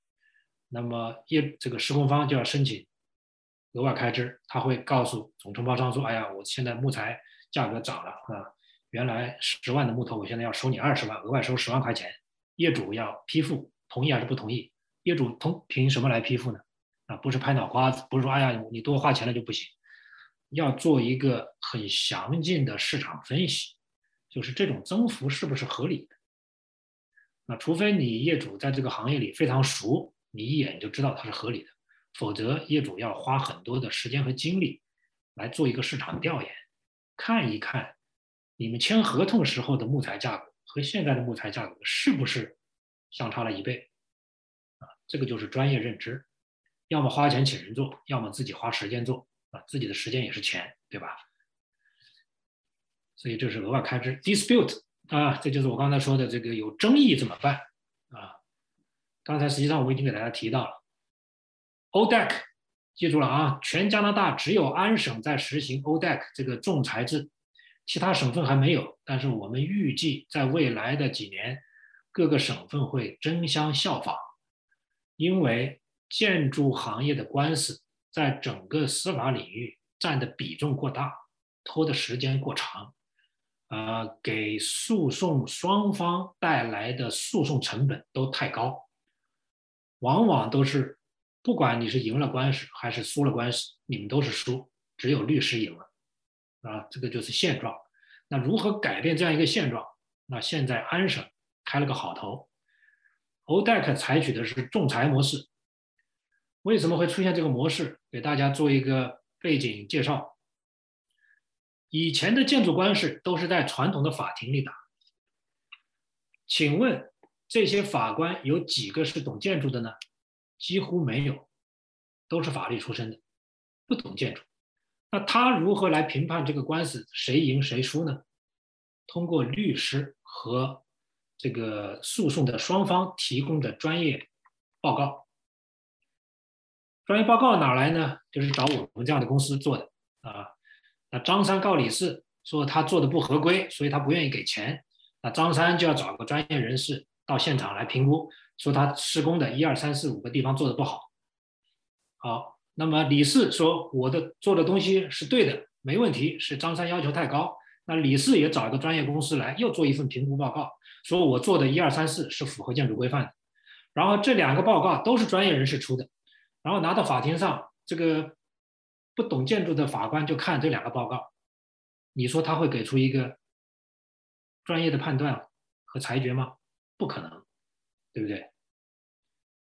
那么业这个施工方就要申请。额外开支，他会告诉总承包商说：“哎呀，我现在木材价格涨了啊，原来十万的木头，我现在要收你二十万，额外收十万块钱。业主要批复，同意还是不同意？业主同凭什么来批复呢？啊，不是拍脑瓜子，不是说哎呀你多花钱了就不行，要做一个很详尽的市场分析，就是这种增幅是不是合理的？那除非你业主在这个行业里非常熟，你一眼就知道它是合理的。”否则，业主要花很多的时间和精力来做一个市场调研，看一看你们签合同时候的木材价格和现在的木材价格是不是相差了一倍啊？这个就是专业认知，要么花钱请人做，要么自己花时间做啊，自己的时间也是钱，对吧？所以这是额外开支。Dispute 啊，这就是我刚才说的这个有争议怎么办啊？刚才实际上我已经给大家提到了。ODEC，记住了啊！全加拿大只有安省在实行 ODEC 这个仲裁制，其他省份还没有。但是我们预计在未来的几年，各个省份会争相效仿，因为建筑行业的官司在整个司法领域占的比重过大，拖的时间过长，呃，给诉讼双方带来的诉讼成本都太高，往往都是。不管你是赢了官司还是输了官司，你们都是输，只有律师赢了，啊，这个就是现状。那如何改变这样一个现状？那现在安省开了个好头，ODEC 采取的是仲裁模式。为什么会出现这个模式？给大家做一个背景介绍。以前的建筑官司都是在传统的法庭里打，请问这些法官有几个是懂建筑的呢？几乎没有，都是法律出身的，不懂建筑。那他如何来评判这个官司谁赢谁输呢？通过律师和这个诉讼的双方提供的专业报告。专业报告哪来呢？就是找我们这样的公司做的啊。那张三告李四说他做的不合规，所以他不愿意给钱。那张三就要找个专业人士到现场来评估。说他施工的一二三四五个地方做的不好，好，那么李四说我的做的东西是对的，没问题，是张三要求太高。那李四也找一个专业公司来，又做一份评估报告，说我做的一二三四是符合建筑规范的。然后这两个报告都是专业人士出的，然后拿到法庭上，这个不懂建筑的法官就看这两个报告，你说他会给出一个专业的判断和裁决吗？不可能。对不对？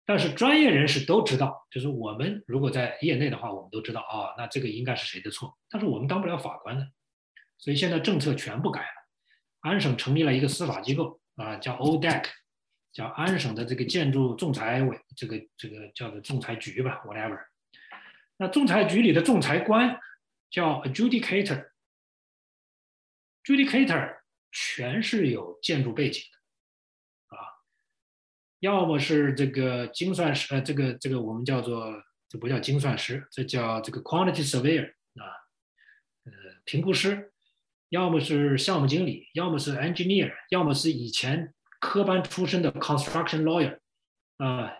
但是专业人士都知道，就是我们如果在业内的话，我们都知道啊，那这个应该是谁的错？但是我们当不了法官的，所以现在政策全部改了。安省成立了一个司法机构啊，叫 ODEC，叫安省的这个建筑仲裁委，这个这个叫做仲裁局吧，whatever。那仲裁局里的仲裁官叫 adjudicator，adjudicator 全是有建筑背景的。要么是这个精算师，呃，这个这个我们叫做这不叫精算师，这叫这个 quantity surveyor 啊，呃，评估师；要么是项目经理，要么是 engineer，要么是以前科班出身的 construction lawyer 啊，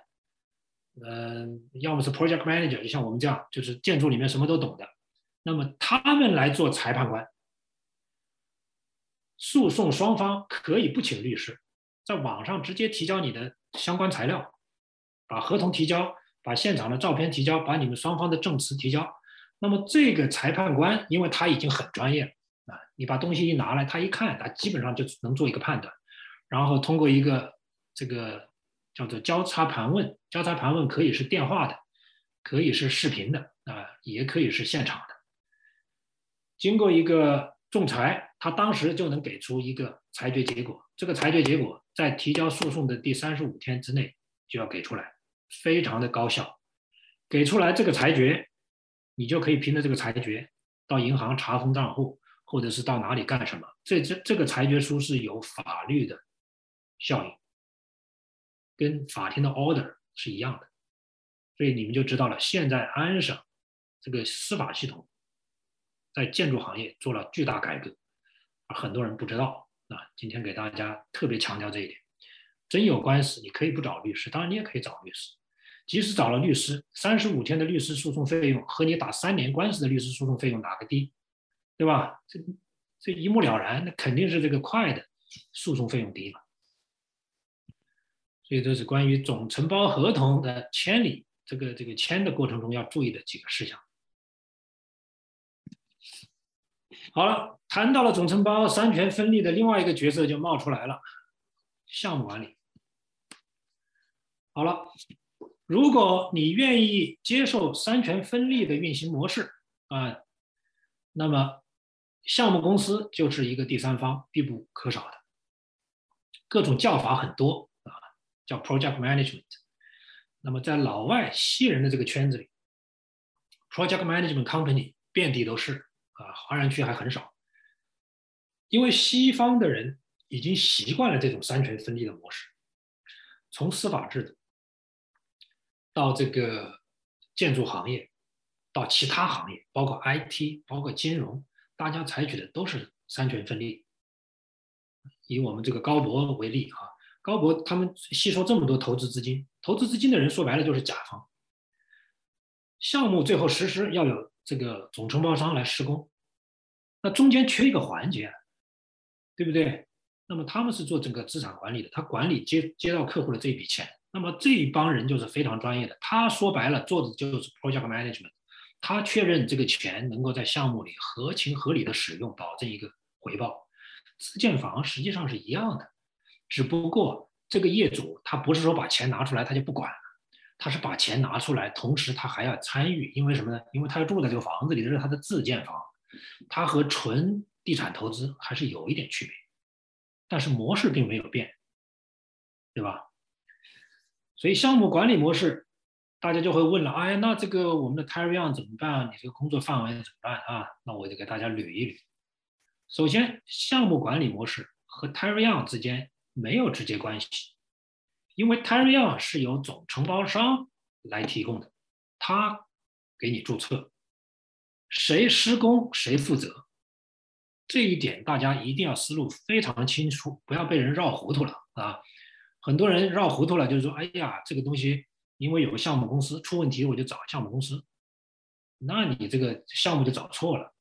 嗯，要么是 project manager，就像我们这样，就是建筑里面什么都懂的。那么他们来做裁判官，诉讼双方可以不请律师，在网上直接提交你的。相关材料，把合同提交，把现场的照片提交，把你们双方的证词提交。那么这个裁判官，因为他已经很专业啊，你把东西一拿来，他一看，他基本上就能做一个判断，然后通过一个这个叫做交叉盘问。交叉盘问可以是电话的，可以是视频的啊，也可以是现场的。经过一个仲裁，他当时就能给出一个裁决结果。这个裁决结果在提交诉讼的第三十五天之内就要给出来，非常的高效。给出来这个裁决，你就可以凭着这个裁决到银行查封账户，或者是到哪里干什么。这这这个裁决书是有法律的效应，跟法庭的 order 是一样的。所以你们就知道了，现在安省这个司法系统在建筑行业做了巨大改革，而很多人不知道。啊，今天给大家特别强调这一点：真有官司，你可以不找律师，当然你也可以找律师。即使找了律师，三十五天的律师诉讼费用和你打三年官司的律师诉讼费用哪个低？对吧？这这一目了然，那肯定是这个快的诉讼费用低了。所以这是关于总承包合同的签理，这个这个签的过程中要注意的几个事项。好了，谈到了总承包三权分立的另外一个角色就冒出来了，项目管理。好了。如果你愿意接受三权分立的运行模式啊，那么项目公司就是一个第三方必不可少的。各种叫法很多啊，叫 project management。那么在老外西人的这个圈子里，project management company 遍地都是啊，华人区还很少。因为西方的人已经习惯了这种三权分立的模式，从司法制度。到这个建筑行业，到其他行业，包括 IT，包括金融，大家采取的都是三权分立。以我们这个高博为例，哈，高博他们吸收这么多投资资金，投资资金的人说白了就是甲方。项目最后实施要有这个总承包商来施工，那中间缺一个环节，对不对？那么他们是做整个资产管理的，他管理接接到客户的这笔钱。那么这一帮人就是非常专业的，他说白了做的就是 project management，他确认这个钱能够在项目里合情合理的使用，保证一个回报。自建房实际上是一样的，只不过这个业主他不是说把钱拿出来他就不管了，他是把钱拿出来，同时他还要参与，因为什么呢？因为他要住在这个房子里，这是他的自建房，他和纯地产投资还是有一点区别，但是模式并没有变，对吧？所以项目管理模式，大家就会问了：哎，那这个我们的 Terry on 怎么办？你这个工作范围怎么办啊？那我就给大家捋一捋。首先，项目管理模式和 Terry on 之间没有直接关系，因为 Terry on 是由总承包商来提供的，他给你注册，谁施工谁负责。这一点大家一定要思路非常清楚，不要被人绕糊涂了啊。很多人绕糊涂了，就是说，哎呀，这个东西因为有个项目公司出问题，我就找项目公司，那你这个项目就找错了。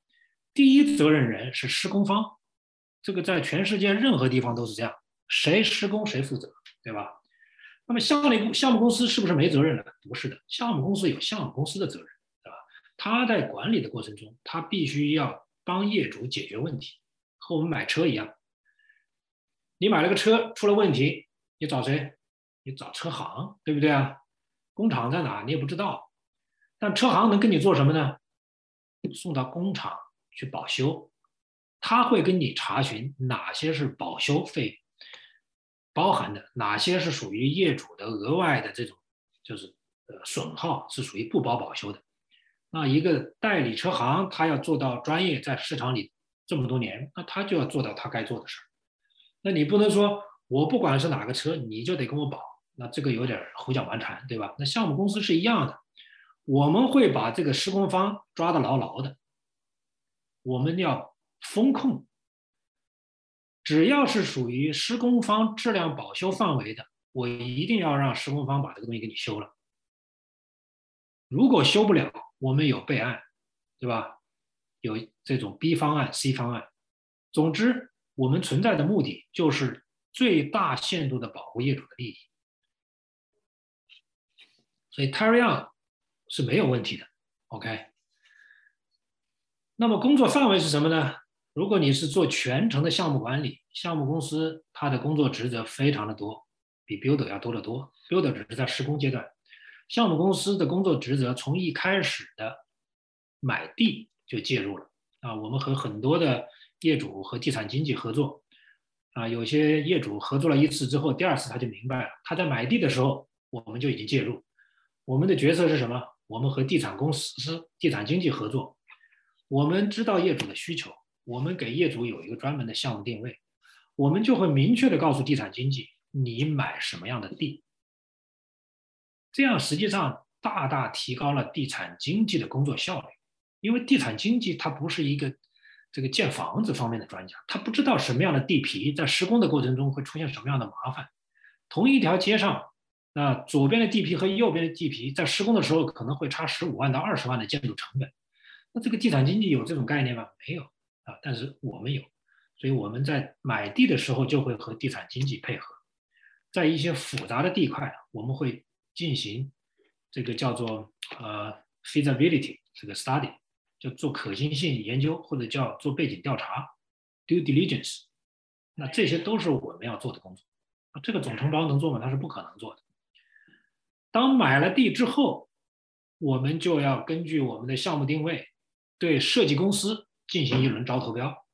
第一责任人是施工方，这个在全世界任何地方都是这样，谁施工谁负责，对吧？那么项目项目公司是不是没责任了？不是的，项目公司有项目公司的责任，对吧？他在管理的过程中，他必须要帮业主解决问题，和我们买车一样，你买了个车出了问题。你找谁？你找车行，对不对啊？工厂在哪？你也不知道。但车行能跟你做什么呢？送到工厂去保修，他会跟你查询哪些是保修费包含的，哪些是属于业主的额外的这种，就是呃损耗是属于不包保修的。那一个代理车行，他要做到专业，在市场里这么多年，那他就要做到他该做的事儿。那你不能说。我不管是哪个车，你就得跟我保，那这个有点胡搅蛮缠，对吧？那项目公司是一样的，我们会把这个施工方抓得牢牢的，我们要风控，只要是属于施工方质量保修范围的，我一定要让施工方把这个东西给你修了。如果修不了，我们有备案，对吧？有这种 B 方案、C 方案，总之我们存在的目的就是。最大限度的保护业主的利益，所以 t a r r y o n 是没有问题的。OK，那么工作范围是什么呢？如果你是做全程的项目管理，项目公司它的工作职责非常的多，比 builder 要多得多。builder 只是在施工阶段，项目公司的工作职责从一开始的买地就介入了啊。我们和很多的业主和地产经纪合作啊，有些业主合作了一次之后，第二次他就明白了，他在买地的时候我们就已经介入。我们的角色是什么？我们和地产公司、地产经纪合作，我们知道业主的需求，我们给业主有一个专门的项目定位，我们就会明确的告诉地产经纪，你买什么样的地。这样实际上大大提高了地产经济的工作效率，因为地产经济它不是一个这个建房子方面的专家，他不知道什么样的地皮在施工的过程中会出现什么样的麻烦，同一条街上。那左边的地皮和右边的地皮在施工的时候可能会差十五万到二十万的建筑成本，那这个地产经济有这种概念吗？没有啊，但是我们有，所以我们在买地的时候就会和地产经济配合，在一些复杂的地块，我们会进行这个叫做呃 feasibility 这个 study，就做可行性研究或者叫做背景调查 due diligence，那这些都是我们要做的工作，这个总承包能做吗？他是不可能做的。当买了地之后，我们就要根据我们的项目定位，对设计公司进行一轮招投标。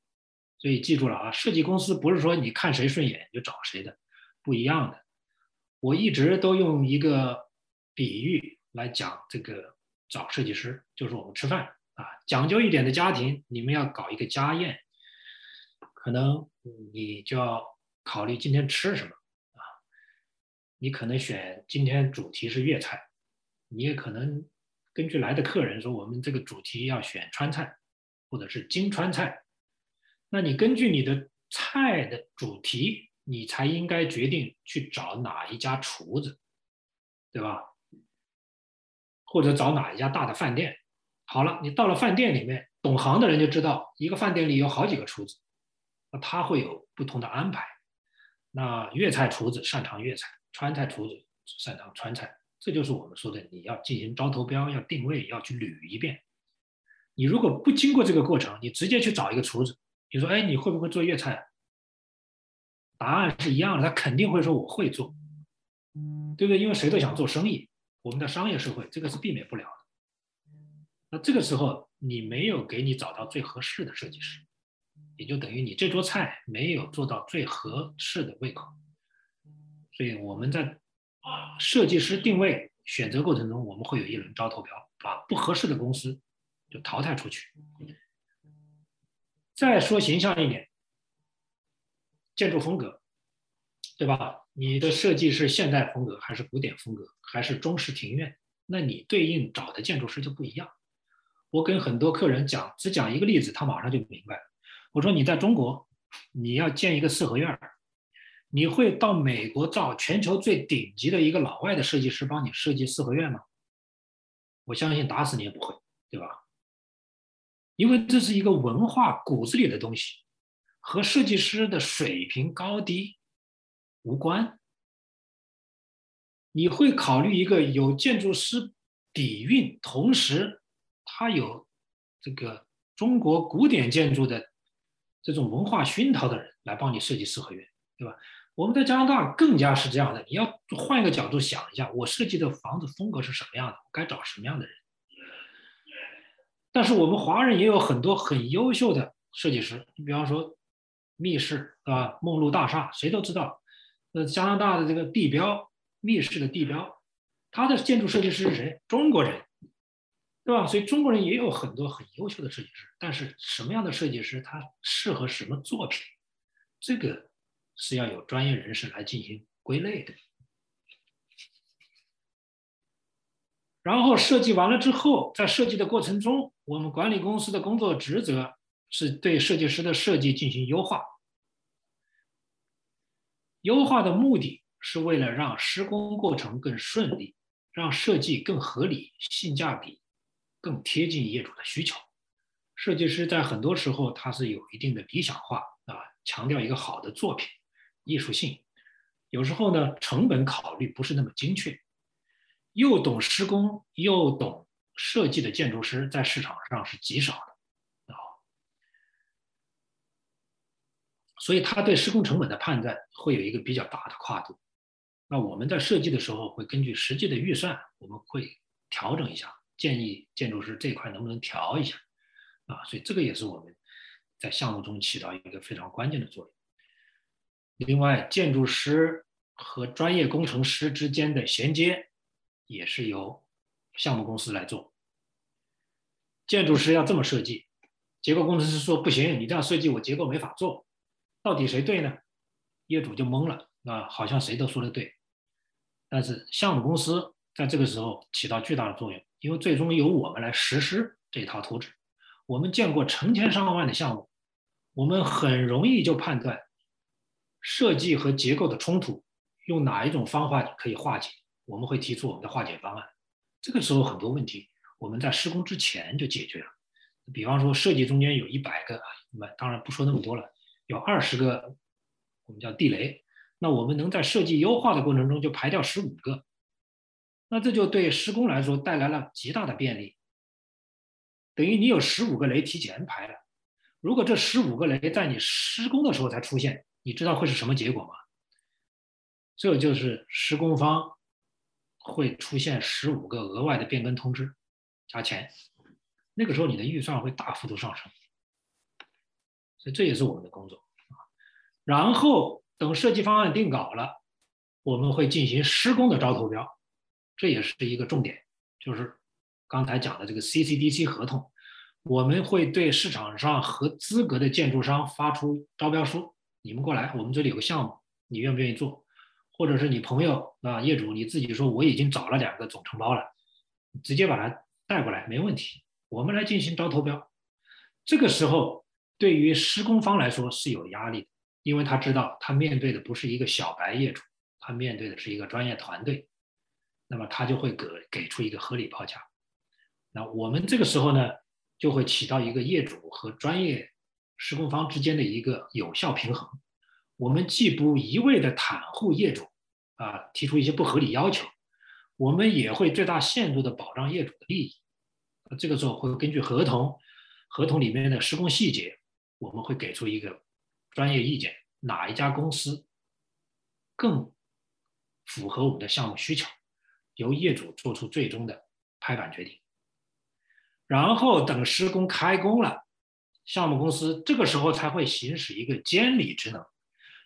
所以记住了啊，设计公司不是说你看谁顺眼就找谁的，不一样的。我一直都用一个比喻来讲这个找设计师，就是我们吃饭啊，讲究一点的家庭，你们要搞一个家宴，可能你就要考虑今天吃什么啊。你可能选今天主题是粤菜，你也可能根据来的客人说我们这个主题要选川菜，或者是京川菜。那你根据你的菜的主题，你才应该决定去找哪一家厨子，对吧？或者找哪一家大的饭店。好了，你到了饭店里面，懂行的人就知道，一个饭店里有好几个厨子，那他会有不同的安排。那粤菜厨子擅长粤菜。川菜厨子擅长川菜，这就是我们说的，你要进行招投标，要定位，要去捋一遍。你如果不经过这个过程，你直接去找一个厨子，你说，哎，你会不会做粤菜？答案是一样的，他肯定会说我会做，对不对？因为谁都想做生意，我们的商业社会这个是避免不了的。那这个时候你没有给你找到最合适的设计师，也就等于你这桌菜没有做到最合适的胃口。所以我们在设计师定位选择过程中，我们会有一轮招投标，把不合适的公司就淘汰出去。再说形象一点，建筑风格，对吧？你的设计是现代风格，还是古典风格，还是中式庭院？那你对应找的建筑师就不一样。我跟很多客人讲，只讲一个例子，他马上就明白。我说你在中国，你要建一个四合院。你会到美国找全球最顶级的一个老外的设计师帮你设计四合院吗？我相信打死你也不会，对吧？因为这是一个文化骨子里的东西，和设计师的水平高低无关。你会考虑一个有建筑师底蕴，同时他有这个中国古典建筑的这种文化熏陶的人来帮你设计四合院。对吧？我们在加拿大更加是这样的。你要换一个角度想一下，我设计的房子风格是什么样的？我该找什么样的人？但是我们华人也有很多很优秀的设计师。你比方说，密室，对吧？梦露大厦，谁都知道。那加拿大的这个地标，密室的地标，它的建筑设计师是谁？中国人，对吧？所以中国人也有很多很优秀的设计师。但是什么样的设计师他适合什么作品？这个。是要有专业人士来进行归类的，然后设计完了之后，在设计的过程中，我们管理公司的工作职责是对设计师的设计进行优化。优化的目的是为了让施工过程更顺利，让设计更合理、性价比更贴近业主的需求。设计师在很多时候他是有一定的理想化啊，强调一个好的作品。艺术性，有时候呢，成本考虑不是那么精确。又懂施工又懂设计的建筑师在市场上是极少的啊，所以他对施工成本的判断会有一个比较大的跨度。那我们在设计的时候会根据实际的预算，我们会调整一下，建议建筑师这块能不能调一下啊？所以这个也是我们在项目中起到一个非常关键的作用。另外，建筑师和专业工程师之间的衔接也是由项目公司来做。建筑师要这么设计，结构工程师说不行，你这样设计我结构没法做，到底谁对呢？业主就懵了，啊，好像谁都说的对。但是项目公司在这个时候起到巨大的作用，因为最终由我们来实施这套图纸。我们见过成千上万的项目，我们很容易就判断设计和结构的冲突用哪一种方法可以化解，我们会提出我们的化解方案。这个时候很多问题我们在施工之前就解决了。比方说设计中间有一百个啊，那么当然不说那么多了，有二十个我们叫地雷。那我们能在设计优化的过程中就排掉十五个，那这就对施工来说带来了极大的便利。等于你有十五个雷提前排了，如果这十五个雷在你施工的时候才出现，你知道会是什么结果吗？这就是施工方会出现十五个额外的变更通知，加钱，那个时候你的预算会大幅度上升。这也是我们的工作，然后。等设计方案定稿了，我们会进行施工的招投标，这也是一个重点，就是刚才讲的这个 CCDC 合同，我们会对市场上合资格的建筑商发出招标书，你们过来，我们这里有个项目，你愿不愿意做？或者是你朋友啊，业主你自己说我已经找了两个总承包了，直接把它带过来没问题，我们来进行招投标。这个时候对于施工方来说是有压力的。因为他知道他面对的不是一个小白业主，他面对的是一个专业团队，那么他就会给给出一个合理报价。那我们这个时候呢，就会起到一个业主和专业施工方之间的一个有效平衡。我们既不一味的袒护业主啊，提出一些不合理要求，我们也会最大限度的保障业主的利益。这个时候会根据合同，合同里面的施工细节，我们会给出一个。专业意见，哪一家公司更符合我们的项目需求，由业主做出最终的拍板决定。然后等施工开工了，项目公司这个时候才会行使一个监理职能。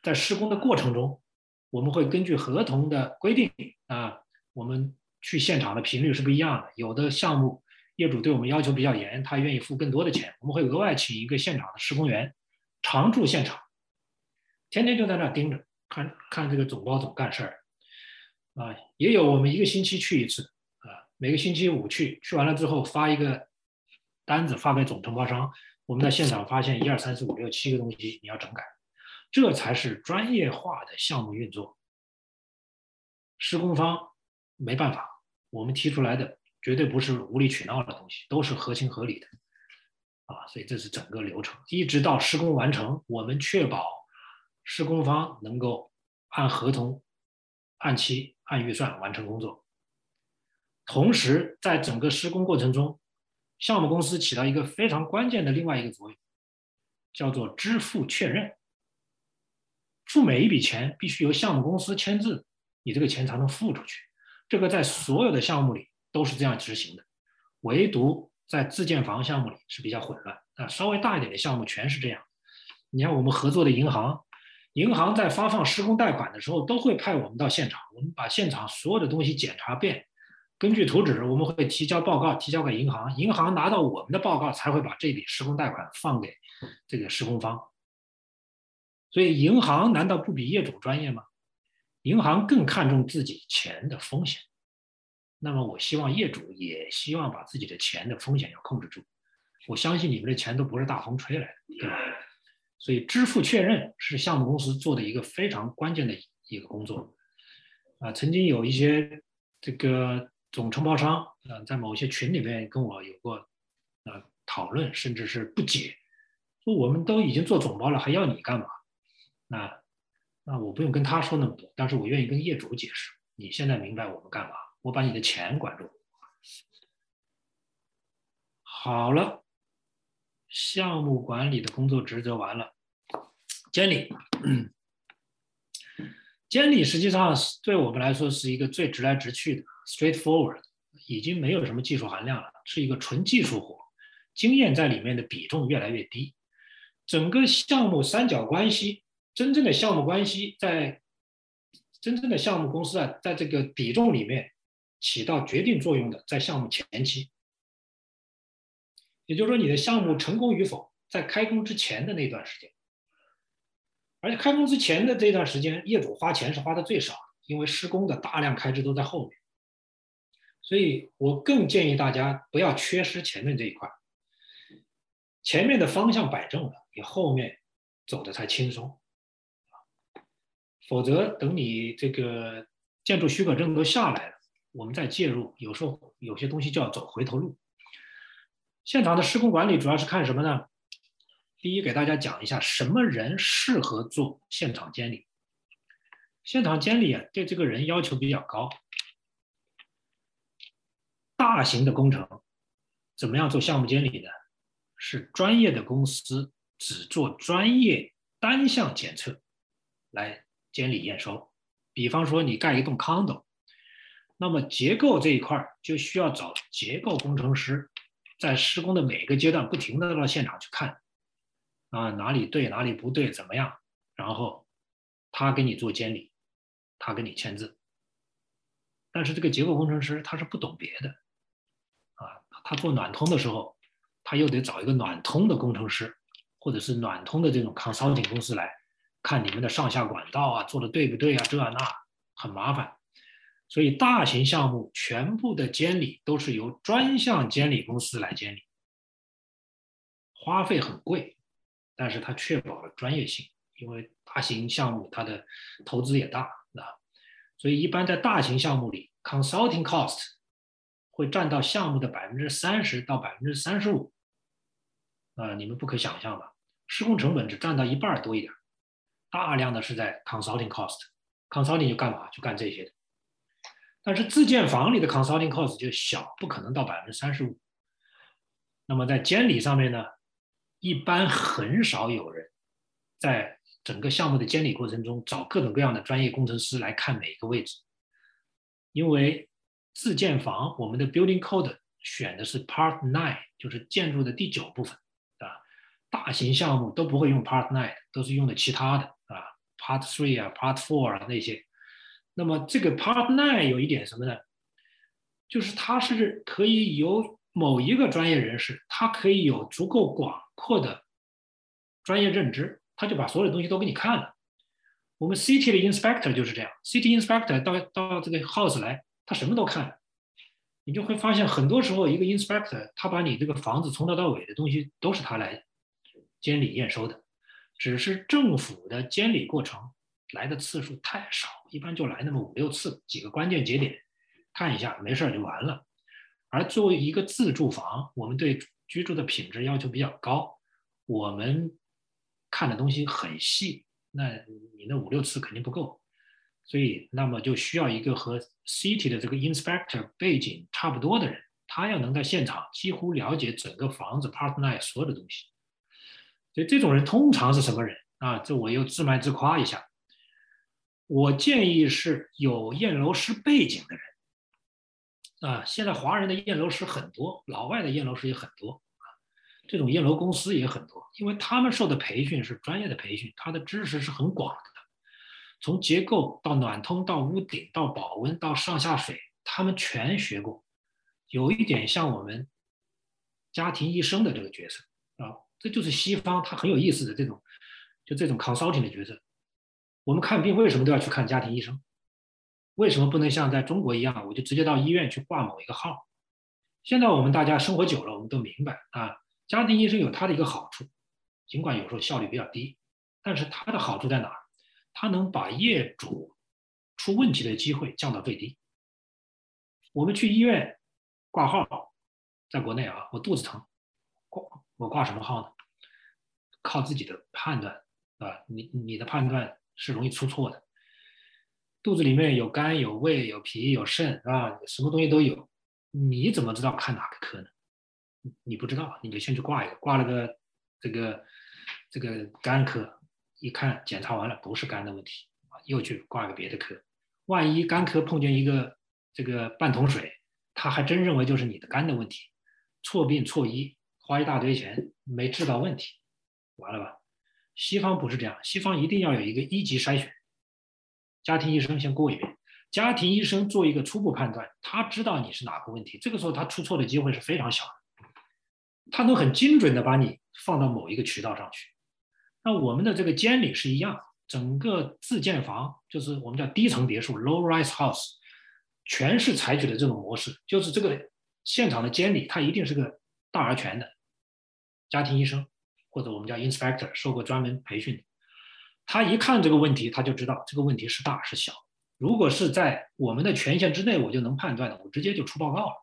在施工的过程中，我们会根据合同的规定啊，我们去现场的频率是不一样的。有的项目业主对我们要求比较严，他愿意付更多的钱，我们会额外请一个现场的施工员。常驻现场，天天就在那盯着看看这个总包怎么干事儿，啊，也有我们一个星期去一次，啊，每个星期五去，去完了之后发一个单子发给总承包商，我们在现场发现一二三四五六七个东西你要整改，这才是专业化的项目运作。施工方没办法，我们提出来的绝对不是无理取闹的东西，都是合情合理的。啊，所以这是整个流程，一直到施工完成，我们确保施工方能够按合同、按期、按预算完成工作。同时，在整个施工过程中，项目公司起到一个非常关键的另外一个作用，叫做支付确认。付每一笔钱必须由项目公司签字，你这个钱才能付出去。这个在所有的项目里都是这样执行的，唯独。在自建房项目里是比较混乱啊，稍微大一点的项目全是这样。你看我们合作的银行，银行在发放施工贷款的时候，都会派我们到现场，我们把现场所有的东西检查遍，根据图纸，我们会提交报告，提交给银行，银行拿到我们的报告，才会把这笔施工贷款放给这个施工方。所以银行难道不比业主专业吗？银行更看重自己钱的风险。那么我希望业主也希望把自己的钱的风险要控制住。我相信你们的钱都不是大风吹来的，对吧？所以支付确认是项目公司做的一个非常关键的一个工作。啊，曾经有一些这个总承包商啊，在某些群里面跟我有过呃讨论，甚至是不解，说我们都已经做总包了，还要你干嘛？那那我不用跟他说那么多，但是我愿意跟业主解释。你现在明白我们干嘛？我把你的钱管住。好了，项目管理的工作职责完了，监理，监理实际上是对我们来说是一个最直来直去的 straightforward，已经没有什么技术含量了，是一个纯技术活，经验在里面的比重越来越低。整个项目三角关系，真正的项目关系在真正的项目公司啊，在这个比重里面起到决定作用的，在项目前期，也就是说你的项目成功与否，在开工之前的那段时间。而且开工之前的这段时间，业主花钱是花的最少，因为施工的大量开支都在后面。所以我更建议大家不要缺失前面这一块，前面的方向摆正了，你后面走的才轻松。否则等你这个建筑许可证都下来了，我们再介入，有时候有些东西就要走回头路。现场的施工管理主要是看什么呢？第一，给大家讲一下什么人适合做现场监理。现场监理啊，对这个人要求比较高。大型的工程怎么样做项目监理呢？是专业的公司只做专业单项检测来监理验收。比方说你盖一栋 condo，那么结构这一块就需要找结构工程师，在施工的每个阶段不停的到现场去看。啊，哪里对哪里不对，怎么样？然后他给你做监理，他给你签字。但是这个结构工程师他是不懂别的，啊，他做暖通的时候，他又得找一个暖通的工程师，或者是暖通的这种 consulting 公司来看你们的上下管道啊，做的对不对啊？这那很麻烦。所以大型项目全部的监理都是由专项监理公司来监理，花费很贵。但是它确保了专业性，因为大型项目它的投资也大，啊，所以一般在大型项目里，consulting cost 会占到项目的百分之三十到百分之三十五，啊，你们不可想象吧？施工成本只占到一半多一点，大量的是在 consulting cost，consulting 就干嘛？就干这些的。但是自建房里的 consulting cost 就小，不可能到百分之三十五。那么在监理上面呢？一般很少有人在整个项目的监理过程中找各种各样的专业工程师来看每一个位置，因为自建房我们的 Building Code 选的是 Part Nine，就是建筑的第九部分啊。大型项目都不会用 Part Nine，都是用的其他的啊，Part Three 啊，Part Four 啊那些。那么这个 Part Nine 有一点什么呢？就是它是可以由某一个专业人士，他可以有足够广。阔的专业认知，他就把所有的东西都给你看了。我们 City 的 Inspector 就是这样，City Inspector 到到这个 House 来，他什么都看。你就会发现，很多时候一个 Inspector 他把你这个房子从头到尾的东西都是他来监理验收的，只是政府的监理过程来的次数太少，一般就来那么五六次，几个关键节点看一下，没事就完了。而作为一个自住房，我们对居住的品质要求比较高，我们看的东西很细，那你那五六次肯定不够，所以那么就需要一个和 City 的这个 Inspector 背景差不多的人，他要能在现场几乎了解整个房子 Part Nine 所有的东西。所以这种人通常是什么人啊？这我又自卖自夸一下，我建议是有验楼师背景的人。啊，现在华人的验楼师很多，老外的验楼师也很多啊，这种验楼公司也很多，因为他们受的培训是专业的培训，他的知识是很广的，从结构到暖通到屋顶到保温到上下水，他们全学过，有一点像我们家庭医生的这个角色啊，这就是西方他很有意思的这种，就这种 consulting 的角色。我们看病为什么都要去看家庭医生？为什么不能像在中国一样，我就直接到医院去挂某一个号？现在我们大家生活久了，我们都明白啊，家庭医生有他的一个好处，尽管有时候效率比较低，但是它的好处在哪儿？它能把业主出问题的机会降到最低。我们去医院挂号，在国内啊，我肚子疼，挂我挂什么号呢？靠自己的判断啊，你你的判断是容易出错的。肚子里面有肝、有胃、有脾、有肾，啊，什么东西都有。你怎么知道看哪个科呢？你不知道，你就先去挂一个，挂了个这个这个肝科，一看检查完了不是肝的问题，又去挂个别的科，万一肝科碰见一个这个半桶水，他还真认为就是你的肝的问题，错病错医，花一大堆钱没治到问题，完了吧？西方不是这样，西方一定要有一个一级筛选，家庭医生先过一遍，家庭医生做一个初步判断，他知道你是哪个问题，这个时候他出错的机会是非常小的。他能很精准的把你放到某一个渠道上去。那我们的这个监理是一样，整个自建房就是我们叫低层别墅 （low-rise house），全是采取的这种模式，就是这个现场的监理他一定是个大而全的家庭医生，或者我们叫 inspector，受过专门培训的。他一看这个问题，他就知道这个问题是大是小。如果是在我们的权限之内，我就能判断的，我直接就出报告了。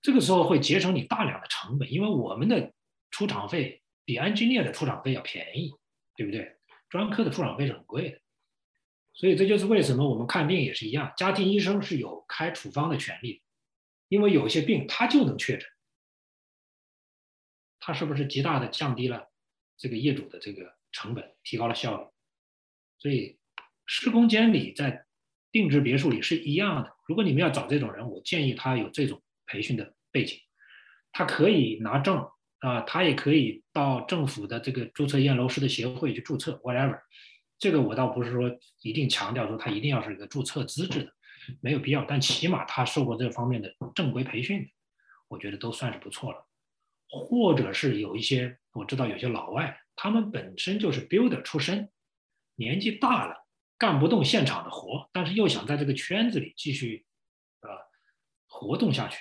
这个时候会节省你大量的成本，因为我们的出场费比 engineer 的出场费要便宜，对不对？专科的出场费是很贵的，所以这就是为什么我们看病也是一样，家庭医生是有开处方的权利，因为有些病他就能确诊，他是不是极大的降低了这个业主的这个成本，提高了效率？所以施工监理在定制别墅里是一样的。如果你们要找这种人，我建议他有这种。培训的背景，他可以拿证啊，他也可以到政府的这个注册验楼师的协会去注册，whatever。这个我倒不是说一定强调说他一定要是一个注册资质的，没有必要。但起码他受过这方面的正规培训，我觉得都算是不错了。或者是有一些我知道有些老外，他们本身就是 builder 出身，年纪大了干不动现场的活，但是又想在这个圈子里继续啊活动下去。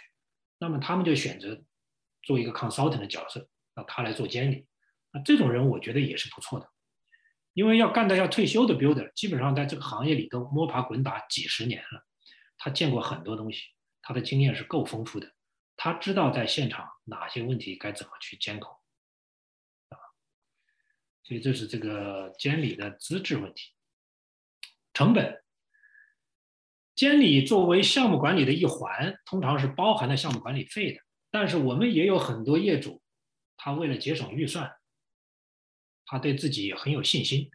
那么他们就选择做一个 consultant 的角色，让他来做监理。那这种人我觉得也是不错的，因为要干到要退休的 builder，基本上在这个行业里都摸爬滚打几十年了，他见过很多东西，他的经验是够丰富的，他知道在现场哪些问题该怎么去监控啊。所以这是这个监理的资质问题，成本。监理作为项目管理的一环，通常是包含了项目管理费的。但是我们也有很多业主，他为了节省预算，他对自己很有信心，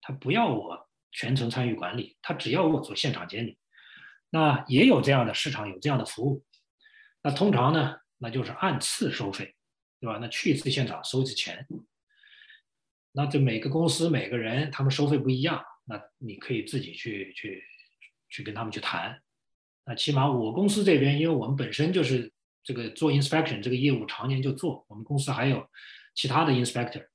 他不要我全程参与管理，他只要我做现场监理。那也有这样的市场，有这样的服务。那通常呢，那就是按次收费，对吧？那去一次现场收一次钱。那这每个公司每个人他们收费不一样，那你可以自己去去。去跟他们去谈，那起码我公司这边，因为我们本身就是这个做 inspection 这个业务常年就做，我们公司还有其他的 inspector。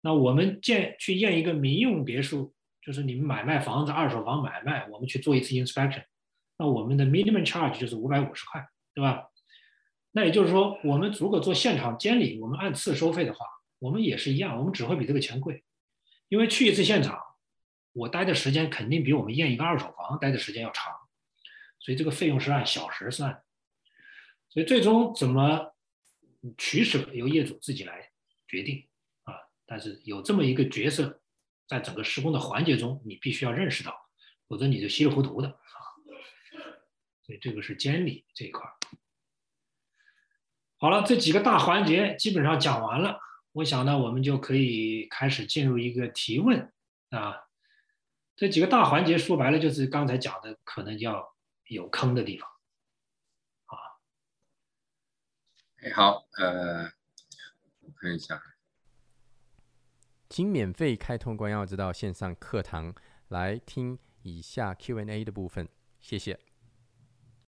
那我们建去验一个民用别墅，就是你们买卖房子、二手房买卖，我们去做一次 inspection，那我们的 minimum charge 就是五百五十块，对吧？那也就是说，我们如果做现场监理，我们按次收费的话，我们也是一样，我们只会比这个钱贵，因为去一次现场。我待的时间肯定比我们验一个二手房待的时间要长，所以这个费用是按小时算，所以最终怎么取舍由业主自己来决定啊。但是有这么一个角色，在整个施工的环节中，你必须要认识到，否则你就稀里糊涂的啊。所以这个是监理这一块。好了，这几个大环节基本上讲完了，我想呢，我们就可以开始进入一个提问啊。这几个大环节说白了就是刚才讲的，可能要有坑的地方，啊。哎，好，呃，我看一下，请免费开通关耀之道线上课堂来听以下 Q&A 的部分，谢谢。